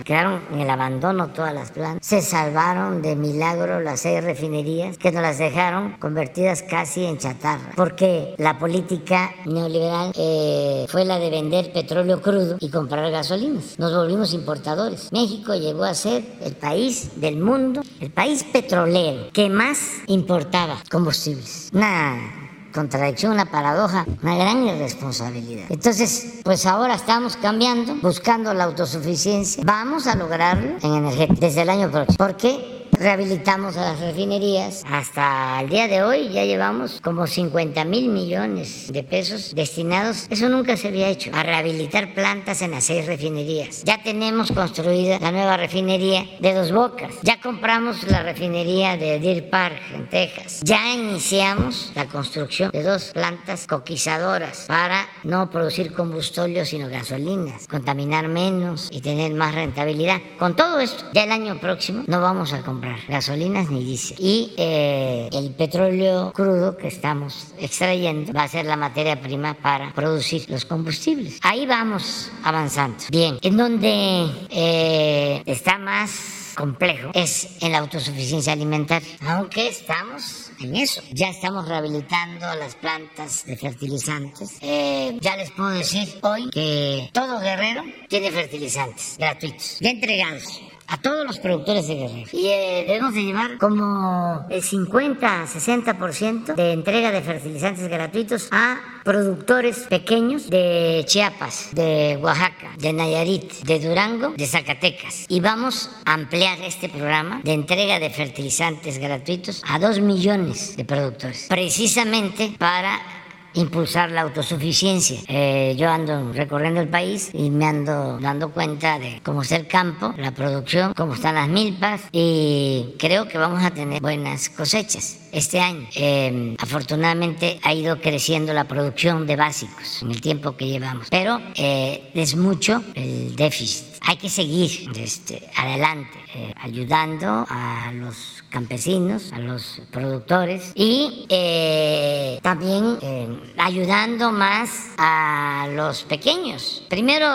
Quedaron en el abandono todas las plantas. Se salvaron de milagro las seis refinerías que nos las dejaron convertidas casi en chatarra. Porque la política neoliberal eh, fue la de vender petróleo crudo y comprar gasolinas. Nos volvimos importadores. México llegó a ser el país del mundo, el país petrolero que más importaba combustibles. Una contradicción, una paradoja, una gran irresponsabilidad. Entonces, pues ahora estamos cambiando, buscando la autosuficiencia. Vamos a lograrlo en energía desde el año próximo. ¿Por qué? Rehabilitamos a las refinerías. Hasta el día de hoy ya llevamos como 50 mil millones de pesos destinados, eso nunca se había hecho, a rehabilitar plantas en las seis refinerías. Ya tenemos construida la nueva refinería de Dos Bocas, ya compramos la refinería de Deer Park en Texas, ya iniciamos la construcción de dos plantas coquizadoras para no producir combustible sino gasolinas, contaminar menos y tener más rentabilidad. Con todo esto, ya el año próximo no vamos a comprar gasolinas ni diésel. Y eh, el petróleo crudo que estamos extrayendo va a ser la materia prima para producir los combustibles. Ahí vamos avanzando. Bien, en donde eh, está más complejo es en la autosuficiencia alimentaria, aunque estamos en eso. Ya estamos rehabilitando las plantas de fertilizantes. Eh, ya les puedo decir hoy que todo guerrero tiene fertilizantes gratuitos, ya entregados a todos los productores de Guerrero. Y eh, debemos de llevar como el 50-60% de entrega de fertilizantes gratuitos a productores pequeños de Chiapas, de Oaxaca, de Nayarit, de Durango, de Zacatecas. Y vamos a ampliar este programa de entrega de fertilizantes gratuitos a dos millones de productores, precisamente para impulsar la autosuficiencia. Eh, yo ando recorriendo el país y me ando dando cuenta de cómo está el campo, la producción, cómo están las milpas y creo que vamos a tener buenas cosechas este año. Eh, afortunadamente ha ido creciendo la producción de básicos en el tiempo que llevamos, pero eh, es mucho el déficit. Hay que seguir este, adelante, ayudando a los campesinos, a los productores y eh, también eh, ayudando más a los pequeños. Primero,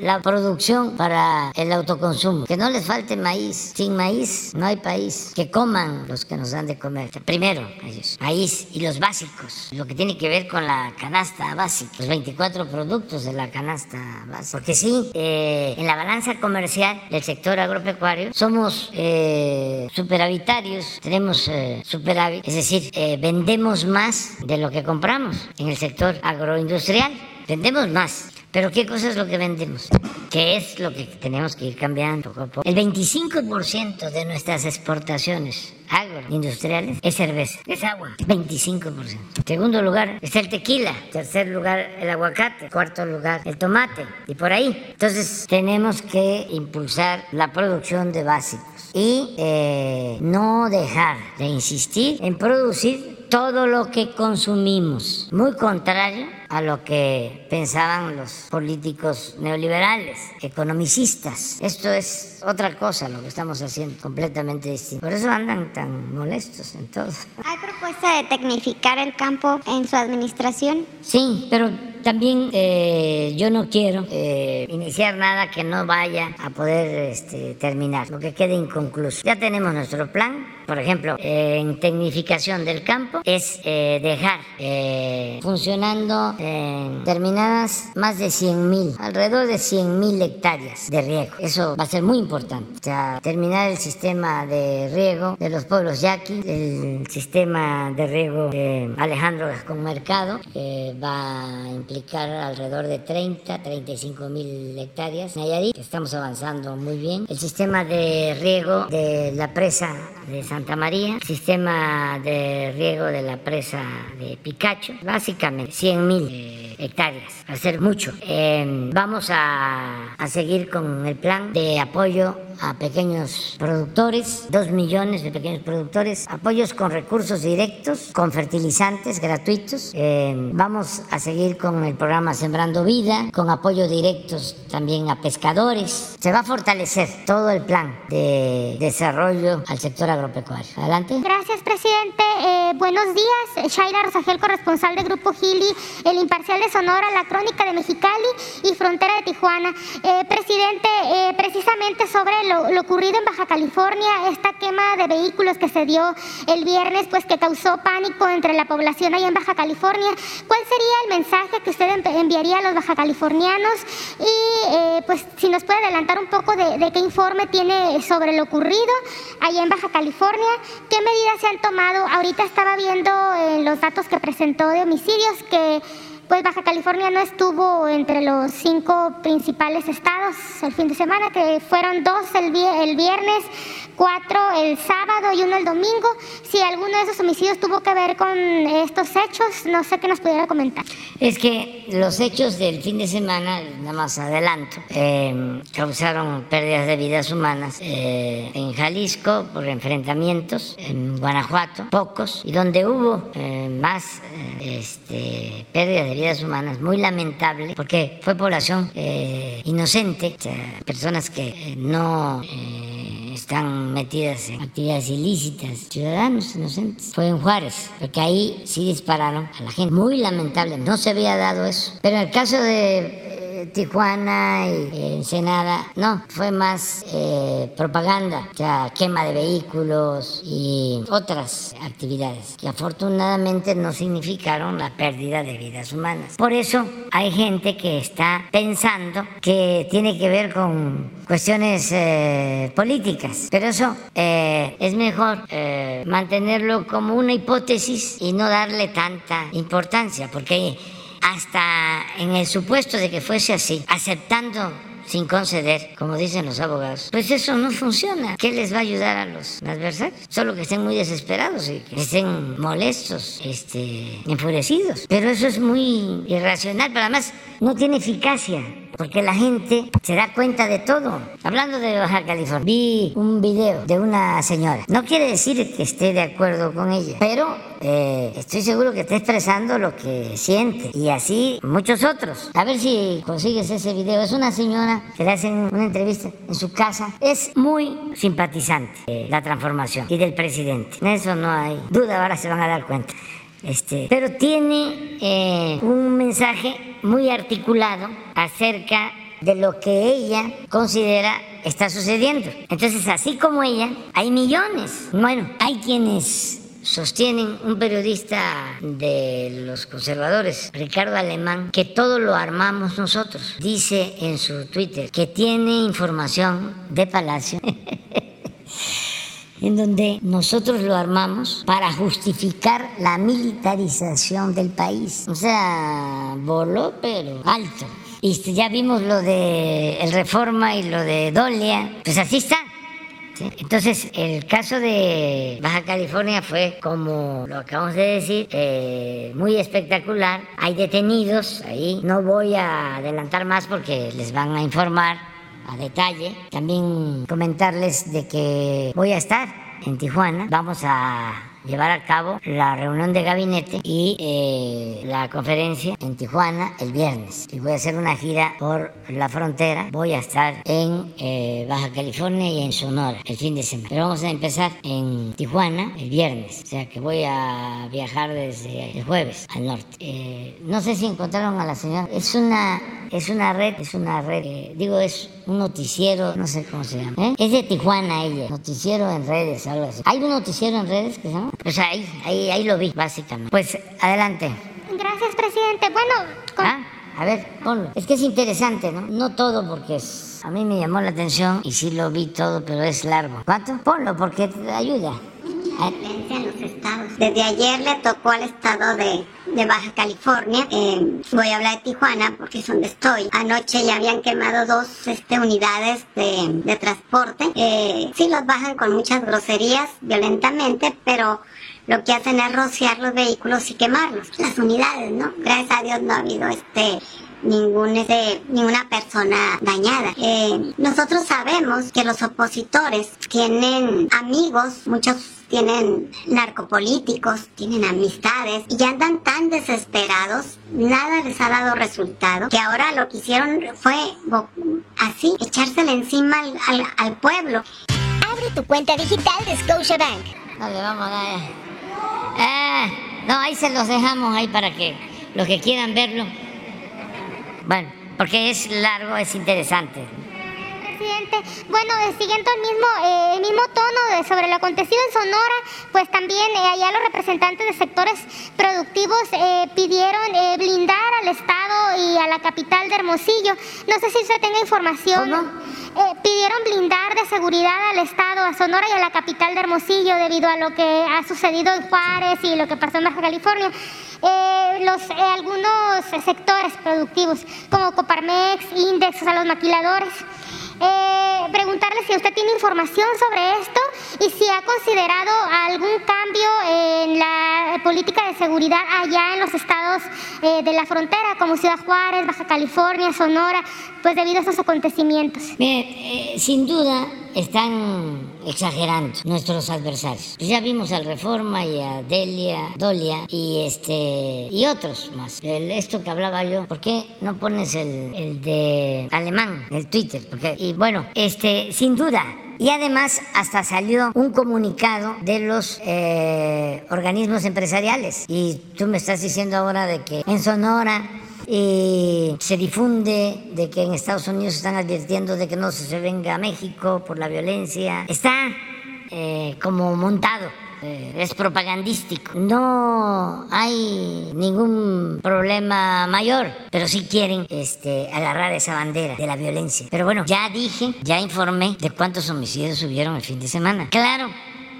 la producción para el autoconsumo, que no les falte maíz. Sin maíz no hay país. Que coman los que nos dan de comer. Primero, ellos. Maíz y los básicos, lo que tiene que ver con la canasta básica, los 24 productos de la canasta básica. Porque sí, eh, en la balanza comercial del sector agropecuario somos superavitarios tenemos eh, superávit, es decir, eh, vendemos más de lo que compramos en el sector agroindustrial. Vendemos más. Pero ¿qué cosa es lo que vendemos? ¿Qué es lo que tenemos que ir cambiando poco a poco? El 25% de nuestras exportaciones agroindustriales es cerveza, es agua, 25%. segundo lugar está el tequila, tercer lugar el aguacate, cuarto lugar el tomate y por ahí. Entonces tenemos que impulsar la producción de básicos y eh, no dejar de insistir en producir todo lo que consumimos, muy contrario a lo que pensaban los políticos neoliberales, economicistas. Esto es otra cosa lo que estamos haciendo, completamente distinto. Por eso andan tan molestos en todo. ¿Hay propuesta de tecnificar el campo en su administración? Sí, pero también eh, yo no quiero eh, iniciar nada que no vaya a poder este, terminar, lo que quede inconcluso. Ya tenemos nuestro plan, por ejemplo, en tecnificación del campo, es eh, dejar funcionando terminadas más de 100 mil, alrededor de 100 mil hectáreas de riego. Eso va a ser muy importante. O sea, terminar el sistema de riego de los pueblos yaqui, el sistema de riego de Alejandro Gascón Mercado, que va a implicar alrededor de 30, 35 mil hectáreas. Nayarit, estamos avanzando muy bien. El sistema de riego de la presa de Santa María, sistema de riego de la presa de Picacho, básicamente 100 mil eh, hectáreas, ser mucho. Eh, vamos a, a seguir con el plan de apoyo a pequeños productores, dos millones de pequeños productores, apoyos con recursos directos, con fertilizantes gratuitos. Eh, vamos a seguir con el programa Sembrando Vida, con apoyos directos también a pescadores. Se va a fortalecer todo el plan de desarrollo al sector agropecuario. Adelante. Gracias, presidente. Eh, buenos días. Shaira Rosagel, corresponsal de Grupo Gili, El Imparcial de Sonora, La Crónica de Mexicali y Frontera de Tijuana. Eh, presidente, precisamente sobre lo, ocurrido en Baja California, esta quema de vehículos que se dio el viernes, pues que causó pánico entre la población ahí en Baja California. ¿Cuál sería el mensaje que usted enviaría a los baja californianos? Y eh, pues si nos puede adelantar un poco de, de qué informe tiene sobre lo ocurrido ahí en Baja California, qué medidas se han tomado. Ahorita estaba viendo eh, los datos que presentó de homicidios que pues Baja California no estuvo entre los cinco principales estados el fin de semana, que fueron dos el, viernes, cuatro el sábado y uno el domingo. Si alguno de esos homicidios tuvo que ver con estos hechos, no sé qué nos pudiera comentar. Es que los hechos del fin de semana, nada más adelanto, eh, causaron pérdidas de vidas humanas eh, en Jalisco por enfrentamientos, en Guanajuato, pocos, y donde hubo eh, más este, pérdidas de vidas humanas, muy lamentable, porque fue población inocente, personas que no están metidas en actividades ilícitas, ciudadanos inocentes. Fue en Juárez, porque ahí sí dispararon a la gente. Muy lamentable, no se había dado eso. Pero en el caso de Tijuana y Ensenada, no, fue más eh, propaganda, o sea, quema de vehículos y otras actividades que afortunadamente no significaron la pérdida de vidas humanas. Por eso hay gente que está pensando que tiene que ver con cuestiones eh, políticas, pero eso eh, es mejor mantenerlo como una hipótesis y no darle tanta importancia, porque hasta en el supuesto de que fuese así, aceptando sin conceder, como dicen los abogados, pues eso no funciona. ¿Qué les va a ayudar a los adversarios? Solo que estén muy desesperados y que estén molestos, este, enfurecidos. Pero eso es muy irracional, pero además no tiene eficacia porque la gente se da cuenta de todo. Hablando de Baja California, vi un video de una señora. No quiere decir que esté de acuerdo con ella, pero eh, estoy seguro que está expresando lo que siente. Y así muchos otros. A ver si consigues ese video. Es una señora que le hacen una entrevista en su casa. Es muy simpatizante de la transformación y del presidente. En eso no hay duda, ahora se van a dar cuenta. Este, pero tiene eh, un mensaje muy articulado acerca de lo que ella considera está sucediendo. Entonces, así como ella, hay millones. Bueno, hay quienes sostienen un periodista de los conservadores, Ricardo Alemán, que todo lo armamos nosotros. Dice en su Twitter que tiene información de Palacio [laughs] en donde nosotros lo armamos para justificar la militarización del país. O sea, voló pero alto. Y ya vimos lo de el Reforma y lo de Dolia, pues así está. Entonces, el caso de Baja California fue, como lo acabamos de decir, eh, muy espectacular. Hay detenidos ahí. No voy a adelantar más porque les van a informar a detalle. También comentarles de que voy a estar en Tijuana. Vamos a llevar a cabo la reunión de gabinete y eh, la conferencia en Tijuana el viernes. Y voy a hacer una gira por la frontera. Voy a estar en eh, Baja California y en Sonora el fin de semana. Pero vamos a empezar en Tijuana el viernes. O sea que voy a viajar desde el jueves al norte. Eh, no sé si encontraron a la señora. Es una, es una red, es una red, digo, es un noticiero, no sé cómo se llama. Es de Tijuana ella. Noticiero en redes, algo así. ¿Hay un noticiero en redes que se llama? Pues ahí, ahí, ahí lo vi, básicamente. Pues adelante. Gracias, presidente. Bueno, ah, a ver, ponlo. Es que es interesante, ¿no? No todo porque es... A mí me llamó la atención y sí lo vi todo, pero es largo. ¿Cuánto? Ponlo porque te ayuda. Los estados. Desde ayer le tocó al estado de, Baja California. Eh, voy a hablar de Tijuana porque es donde estoy. Anoche ya habían quemado dos este, unidades de, transporte. Eh, sí los bajan con muchas groserías, violentamente, pero lo que hacen es rociar los vehículos y quemarlos. Las unidades, ¿no? Gracias a Dios no ha habido este ningún, este, ninguna persona dañada. Eh, nosotros sabemos que los opositores tienen amigos, muchos tienen narcopolíticos, tienen amistades y ya andan tan desesperados, nada les ha dado resultado, que ahora lo que hicieron fue así, echársela encima al, pueblo. Abre tu cuenta digital de Scotiabank. Dale, vamos, dale. Eh, no, ahí se los dejamos ahí para que los que quieran verlo. Bueno, porque es largo, es interesante. Presidente. Bueno, eh, siguiendo el mismo, eh, el mismo tono sobre lo acontecido en Sonora, pues también eh, allá los representantes de sectores productivos pidieron blindar al Estado y a la capital de Hermosillo. No sé si usted tenga información. pidieron blindar de seguridad al Estado, a Sonora y a la capital de Hermosillo debido a lo que ha sucedido en Juárez y lo que pasó en Baja California. los, algunos sectores productivos como Coparmex, Index, o sea, los maquiladores, eh, preguntarle si usted tiene información sobre esto y si ha considerado algún cambio en la política de seguridad allá en los estados eh, de la frontera, como Ciudad Juárez, Baja California, Sonora, pues debido a esos acontecimientos. Eh, sin duda están exagerando nuestros adversarios. Pues ya vimos al Reforma y a Delia, Dolia y este y otros más. esto que hablaba yo, ¿por qué no pones el, el de alemán, el Twitter? Porque, y bueno, este, sin duda, y además hasta salió un comunicado de los eh, organismos empresariales. Y tú me estás diciendo ahora de que en Sonora y se difunde de que en Estados Unidos están advirtiendo de que no se venga a México por la violencia. Está eh, como montado. Eh, es propagandístico. No hay ningún problema mayor, pero sí quieren este, agarrar esa bandera de la violencia. Pero bueno, ya dije, ya informé de cuántos homicidios hubieron el fin de semana. Claro,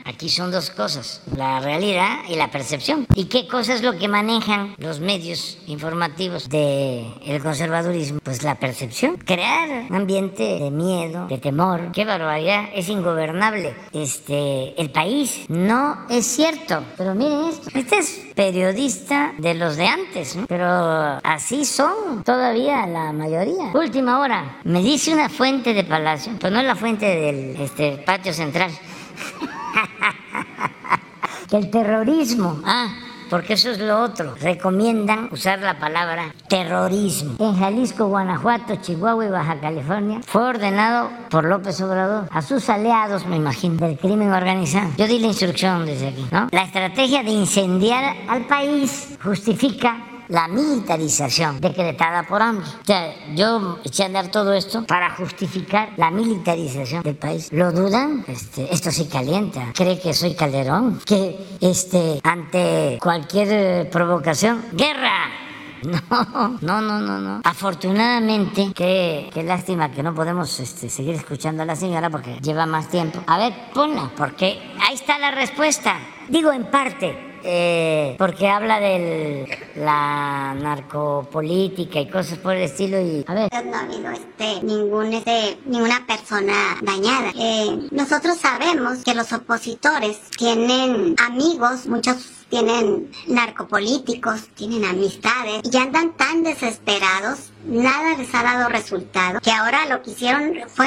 Aquí son dos cosas, la realidad y la percepción. ¿Y qué cosa es lo que manejan los medios informativos del el conservadurismo? Pues la percepción. Crear un ambiente de miedo, de temor. Qué barbaridad, es ingobernable. Este, el país no es cierto. Pero miren esto, este es periodista de los de antes, pero así son todavía la mayoría. Última hora, me dice una fuente de Palacio, pero no es la fuente del este, patio central. [laughs] el terrorismo, ah, porque eso es lo otro. Recomiendan usar la palabra terrorismo. En Jalisco, Guanajuato, Chihuahua y Baja California fue ordenado por López Obrador a sus aliados, me imagino, del crimen organizado. Yo di la instrucción desde aquí, ¿no? La estrategia de incendiar al país justifica la militarización decretada por ambos. O sea, yo eché a andar todo esto para justificar la militarización del país. ¿Lo dudan? Este, esto sí calienta. ¿Cree que soy Calderón? Que este, ante cualquier provocación, ¡guerra! [laughs] No, no, no, no, no. Afortunadamente, qué, qué lástima que no podemos este, seguir escuchando a la señora porque lleva más tiempo. A ver, ponla, porque ahí está la respuesta. Digo en parte, eh, porque habla de la narcopolítica y cosas por el estilo y a ver no ha habido este ningún este ninguna persona dañada eh, nosotros sabemos que los opositores tienen amigos muchos tienen narcopolíticos, tienen amistades y andan tan desesperados, nada les ha dado resultado, que ahora lo que hicieron fue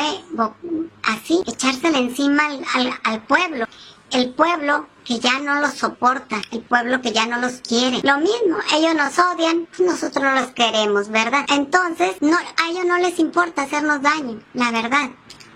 así, echársela encima al, al pueblo. El pueblo que ya no los soporta, el pueblo que ya no los quiere. Lo mismo, ellos nos odian, nosotros no los queremos, ¿verdad? Entonces, no, a ellos no les importa hacernos daño, la verdad.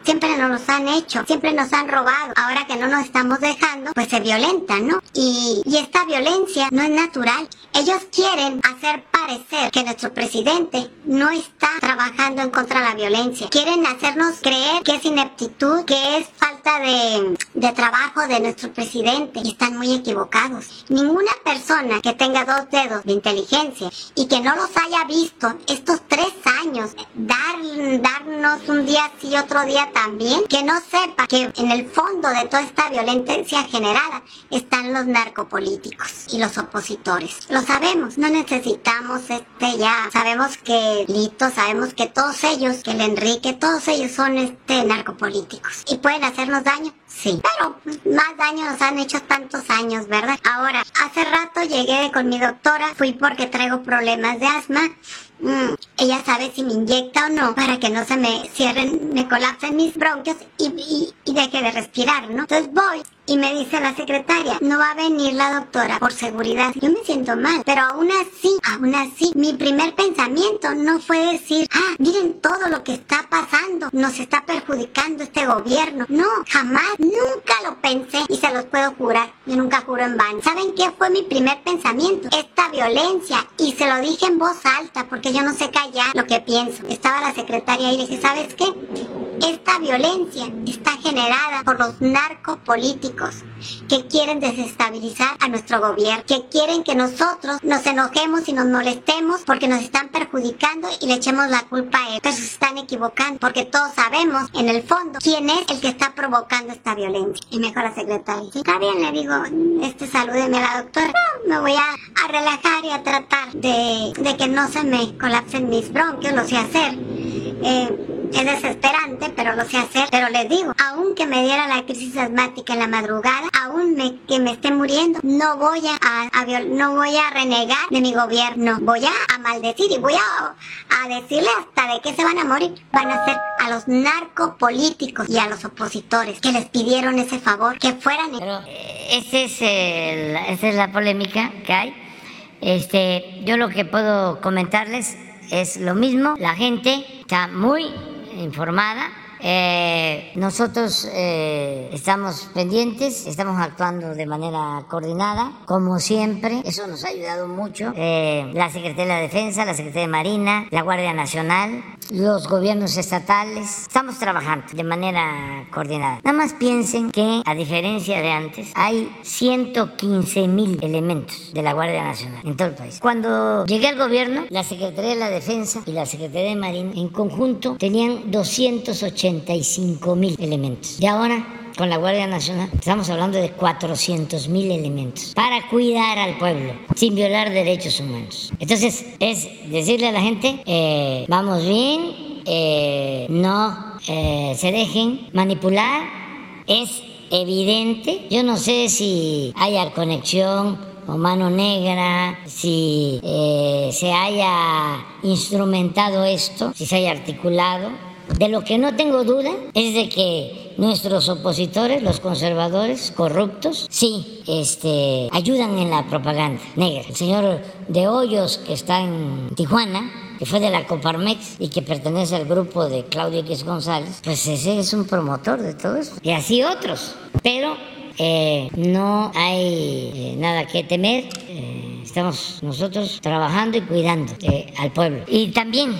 Siempre nos los han hecho, siempre nos han robado. Ahora que no nos estamos dejando, pues se violentan, ¿no? Y, y esta violencia no es natural. Ellos quieren hacer parecer que nuestro presidente no está trabajando en contra de la violencia. Quieren hacernos creer que es ineptitud, que es falta de, de trabajo de nuestro presidente. Y están muy equivocados. Ninguna persona que tenga dos dedos de inteligencia y que no los haya visto estos tres años, dar, un día sí, otro día también que no sepa que en el fondo de toda esta violencia generada están los narcopolíticos y los opositores. Lo sabemos, no necesitamos este ya. Sabemos que Lito, sabemos que todos ellos, que el Enrique, todos ellos son este narcopolíticos y pueden hacernos daño. Sí, pero más daño nos han hecho tantos años, ¿verdad? Ahora, hace rato llegué con mi doctora, fui porque traigo problemas de asma Mm, ella sabe si me inyecta o no para que no se me cierren, me colapsen mis bronquios y, y, y deje de respirar, ¿no? Entonces voy y me dice la secretaria, no va a venir la doctora por seguridad. Yo me siento mal, pero aún así, aún así, mi primer pensamiento no fue decir, ah, miren todo lo que está pasando, nos está perjudicando este gobierno. No, jamás, nunca lo pensé y se los puedo jurar. Yo nunca juro en vano. ¿Saben qué fue mi primer pensamiento? Esta violencia. Y se lo dije en voz alta porque yo no sé callar lo que pienso. Estaba la secretaria y le dije, ¿sabes qué? Esta violencia está generada por los narcopolíticos que quieren desestabilizar a nuestro gobierno, que quieren que nosotros nos enojemos y nos molestemos porque nos están perjudicando y le echemos la culpa a ellos. Pero se están equivocando porque todos sabemos en el fondo quién es el que está provocando esta violencia. Y mejor la secretaria. Está bien, le digo, este salúdeme a la doctora. me voy a, relajar y a tratar de, de que no se me colapsen mis bronquios, lo sé hacer. Eh, es desesperante, pero lo sé hacer. Pero les digo, aunque me diera la crisis asmática en la madrugada, aún me, que me esté muriendo, no voy a, no voy a renegar de mi gobierno. Voy a, maldecir y voy a, a decirle hasta de qué se van a morir. Van a ser a los narcopolíticos y a los opositores que les pidieron ese favor, que fueran... Pero eh, esa es la polémica que hay. Este, yo lo que puedo comentarles es lo mismo. La gente está muy informada. Eh, nosotros eh, estamos pendientes, estamos actuando de manera coordinada, como siempre. Eso nos ha ayudado mucho. Eh, la Secretaría de Defensa, la Secretaría de Marina, la Guardia Nacional, los gobiernos estatales. Estamos trabajando de manera coordinada. Nada más piensen que, a diferencia de antes, hay 115 mil elementos de la Guardia Nacional en todo el país. Cuando llegué al gobierno, la Secretaría de la Defensa y la Secretaría de Marina en conjunto tenían 285 mil elementos. Y ahora con la Guardia Nacional, estamos hablando de 400 mil elementos para cuidar al pueblo sin violar derechos humanos. Entonces, es decirle a la gente, eh, vamos bien, eh, no eh, se dejen manipular, es evidente, yo no sé si haya conexión o mano negra, si se haya instrumentado esto, si se haya articulado. De lo que no tengo duda es de que nuestros opositores, los conservadores corruptos, sí, este, ayudan en la propaganda negra. El señor de Hoyos, que está en Tijuana, que fue de la Coparmex y que pertenece al grupo de Claudio X González, pues ese es un promotor de todo eso. Y así otros. Pero eh, no hay eh, nada que temer. Eh, estamos nosotros trabajando y cuidando al pueblo. Y también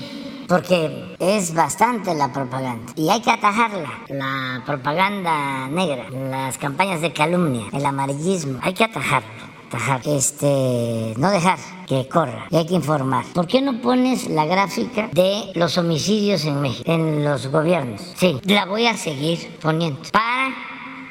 porque es bastante la propaganda y hay que atajarla, la propaganda negra, las campañas de calumnia, el amarillismo, hay que atajarlo. Atajar, este, no dejar que corra y hay que informar. ¿Por qué no pones la gráfica de los homicidios en México, en los gobiernos? Sí, la voy a seguir poniendo para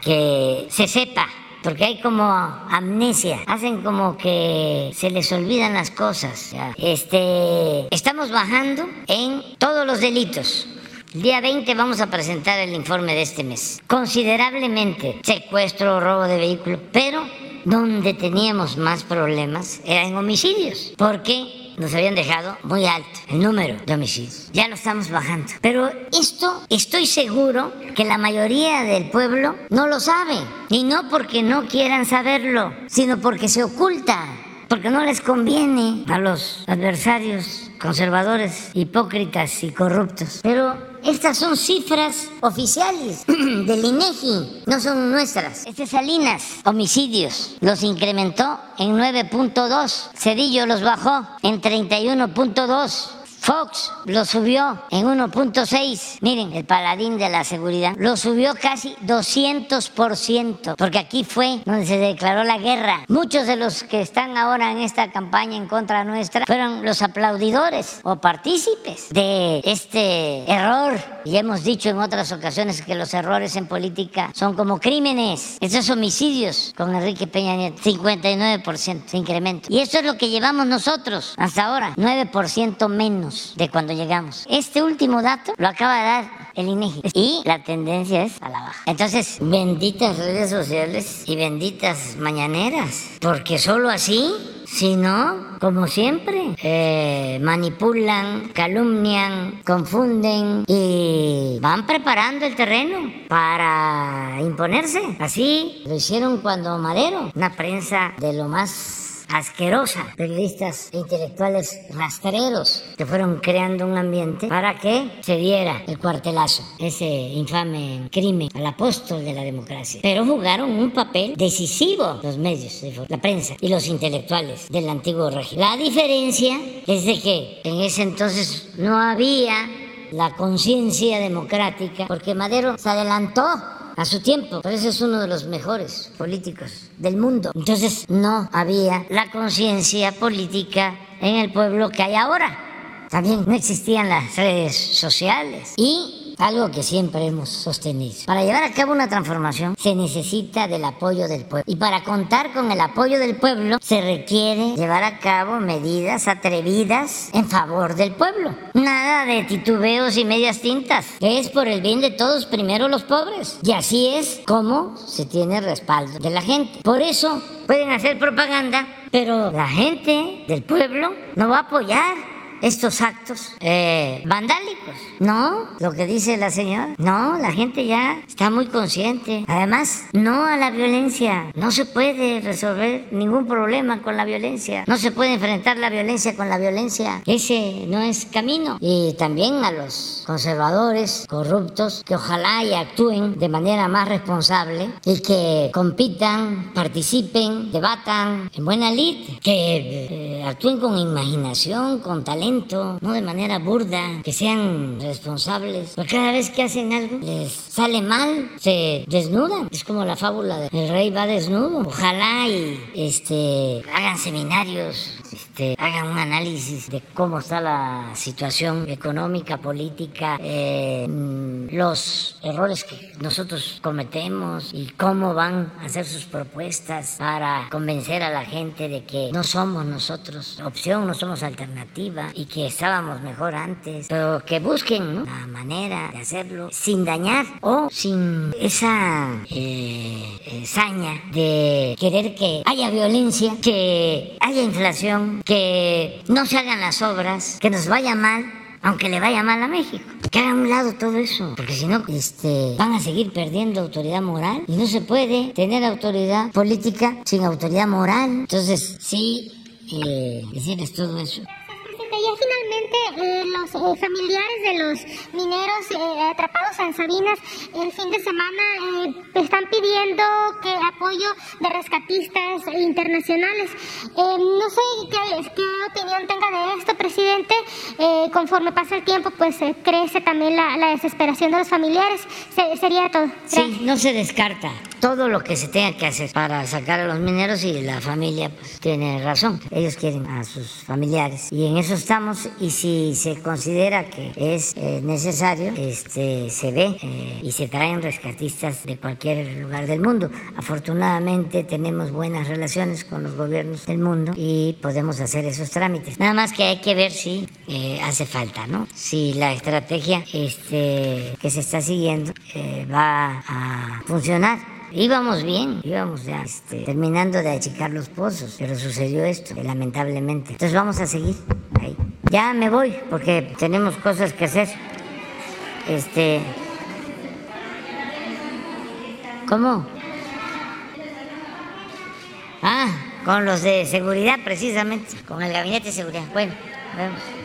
que se sepa porque hay como amnesia, hacen como que se les olvidan las cosas. Este, estamos bajando en todos los delitos. El día 20 vamos a presentar el informe de este mes. Considerablemente secuestro, robo de vehículo, pero donde teníamos más problemas era en homicidios, porque nos habían dejado muy alto el número de homicidios. Ya lo estamos bajando. Pero esto estoy seguro que la mayoría del pueblo no lo sabe. Y no porque no quieran saberlo, sino porque se oculta, porque no les conviene a los adversarios conservadores, hipócritas y corruptos. Pero estas son cifras oficiales [clears throat] del INEGI, no son nuestras. Este Salinas, homicidios, los incrementó en 9.2. Cedillo los bajó en 31.2. Fox lo subió en 1.6. Miren, el paladín de la seguridad lo subió casi 200%, porque aquí fue donde se declaró la guerra. Muchos de los que están ahora en esta campaña en contra nuestra fueron los aplaudidores o partícipes de este error. Y hemos dicho en otras ocasiones que los errores en política son como crímenes. Esos homicidios con Enrique Peña Nieto, 59% de incremento. Y eso es lo que llevamos nosotros hasta ahora, 9% menos de cuando llegamos. Este último dato lo acaba de dar el INEGI y la tendencia es a la baja. Entonces, benditas redes sociales y benditas mañaneras, porque solo así si no, como siempre, eh, manipulan, calumnian, confunden y van preparando el terreno para imponerse. Así lo hicieron cuando Madero, una prensa de lo más asquerosa, periodistas e intelectuales rastreros que fueron creando un ambiente para que se diera el cuartelazo, ese infame crimen al apóstol de la democracia. Pero jugaron un papel decisivo los medios, la prensa y los intelectuales del antiguo régimen. La diferencia es de que en ese entonces no había la conciencia democrática, porque Madero se adelantó a su tiempo. Por eso es uno de los mejores políticos del mundo. Entonces no había la conciencia política en el pueblo que hay ahora. También no existían las redes sociales y algo que siempre hemos sostenido. Para llevar a cabo una transformación se necesita del apoyo del pueblo. Y para contar con el apoyo del pueblo se requiere llevar a cabo medidas atrevidas en favor del pueblo. Nada de titubeos y medias tintas. Es por el bien de todos, primero los pobres. Y así es como se tiene respaldo de la gente. Por eso pueden hacer propaganda, pero la gente del pueblo no va a apoyar estos actos eh, vandálicos. No, lo que dice la señora. No, la gente ya está muy consciente. Además, no a la violencia. No se puede resolver ningún problema con la violencia. No se puede enfrentar la violencia con la violencia. Ese no es camino. Y también a los conservadores corruptos que ojalá y actúen de manera más responsable y que compitan, participen, debatan en buena lid, que eh, actúen con imaginación, con talento no de manera burda, que sean responsables. Porque cada vez que hacen algo les sale mal, se desnudan. Es como la fábula del rey va desnudo. Ojalá y este hagan seminarios este, hagan un análisis de cómo está la situación económica, política, eh, los errores que nosotros cometemos y cómo van a hacer sus propuestas para convencer a la gente de que no somos nosotros opción, no somos alternativa y que estábamos mejor antes, pero que busquen la manera de hacerlo sin dañar o sin esa eh, eh, saña de querer que haya violencia, que haya inflación que no se hagan las obras, que nos vaya mal, aunque le vaya mal a México. Que hagan un lado todo eso, porque si no, este, van a seguir perdiendo autoridad moral y no se puede tener autoridad política sin autoridad moral. Entonces, sí, eh, decirles todo eso ya finalmente eh, los eh, familiares de los mineros eh, atrapados en Sabinas el fin de semana están pidiendo que apoyo de rescatistas internacionales. no sé qué, qué, opinión tenga de esto, presidente. conforme pasa el tiempo, pues crece también la, la, desesperación de los familiares. sería todo. Sí, no se descarta todo lo que se tenga que hacer para sacar a los mineros y la familia pues, tiene razón. Ellos quieren a sus familiares y en eso estamos y si se considera que es eh, necesario, este, se ve eh, y se traen rescatistas de cualquier lugar del mundo. Afortunadamente tenemos buenas relaciones con los gobiernos del mundo y podemos hacer esos trámites. Nada más que hay que ver si eh, hace falta, ¿no? Si la estrategia este, que se está siguiendo va a funcionar. Íbamos bien, íbamos ya este, terminando de achicar los pozos, pero sucedió esto, lamentablemente. Entonces vamos a seguir ahí. Ya me voy porque tenemos cosas que hacer. Este. ¿Cómo? Ah, con los de seguridad precisamente, con el gabinete de seguridad. Bueno, vemos.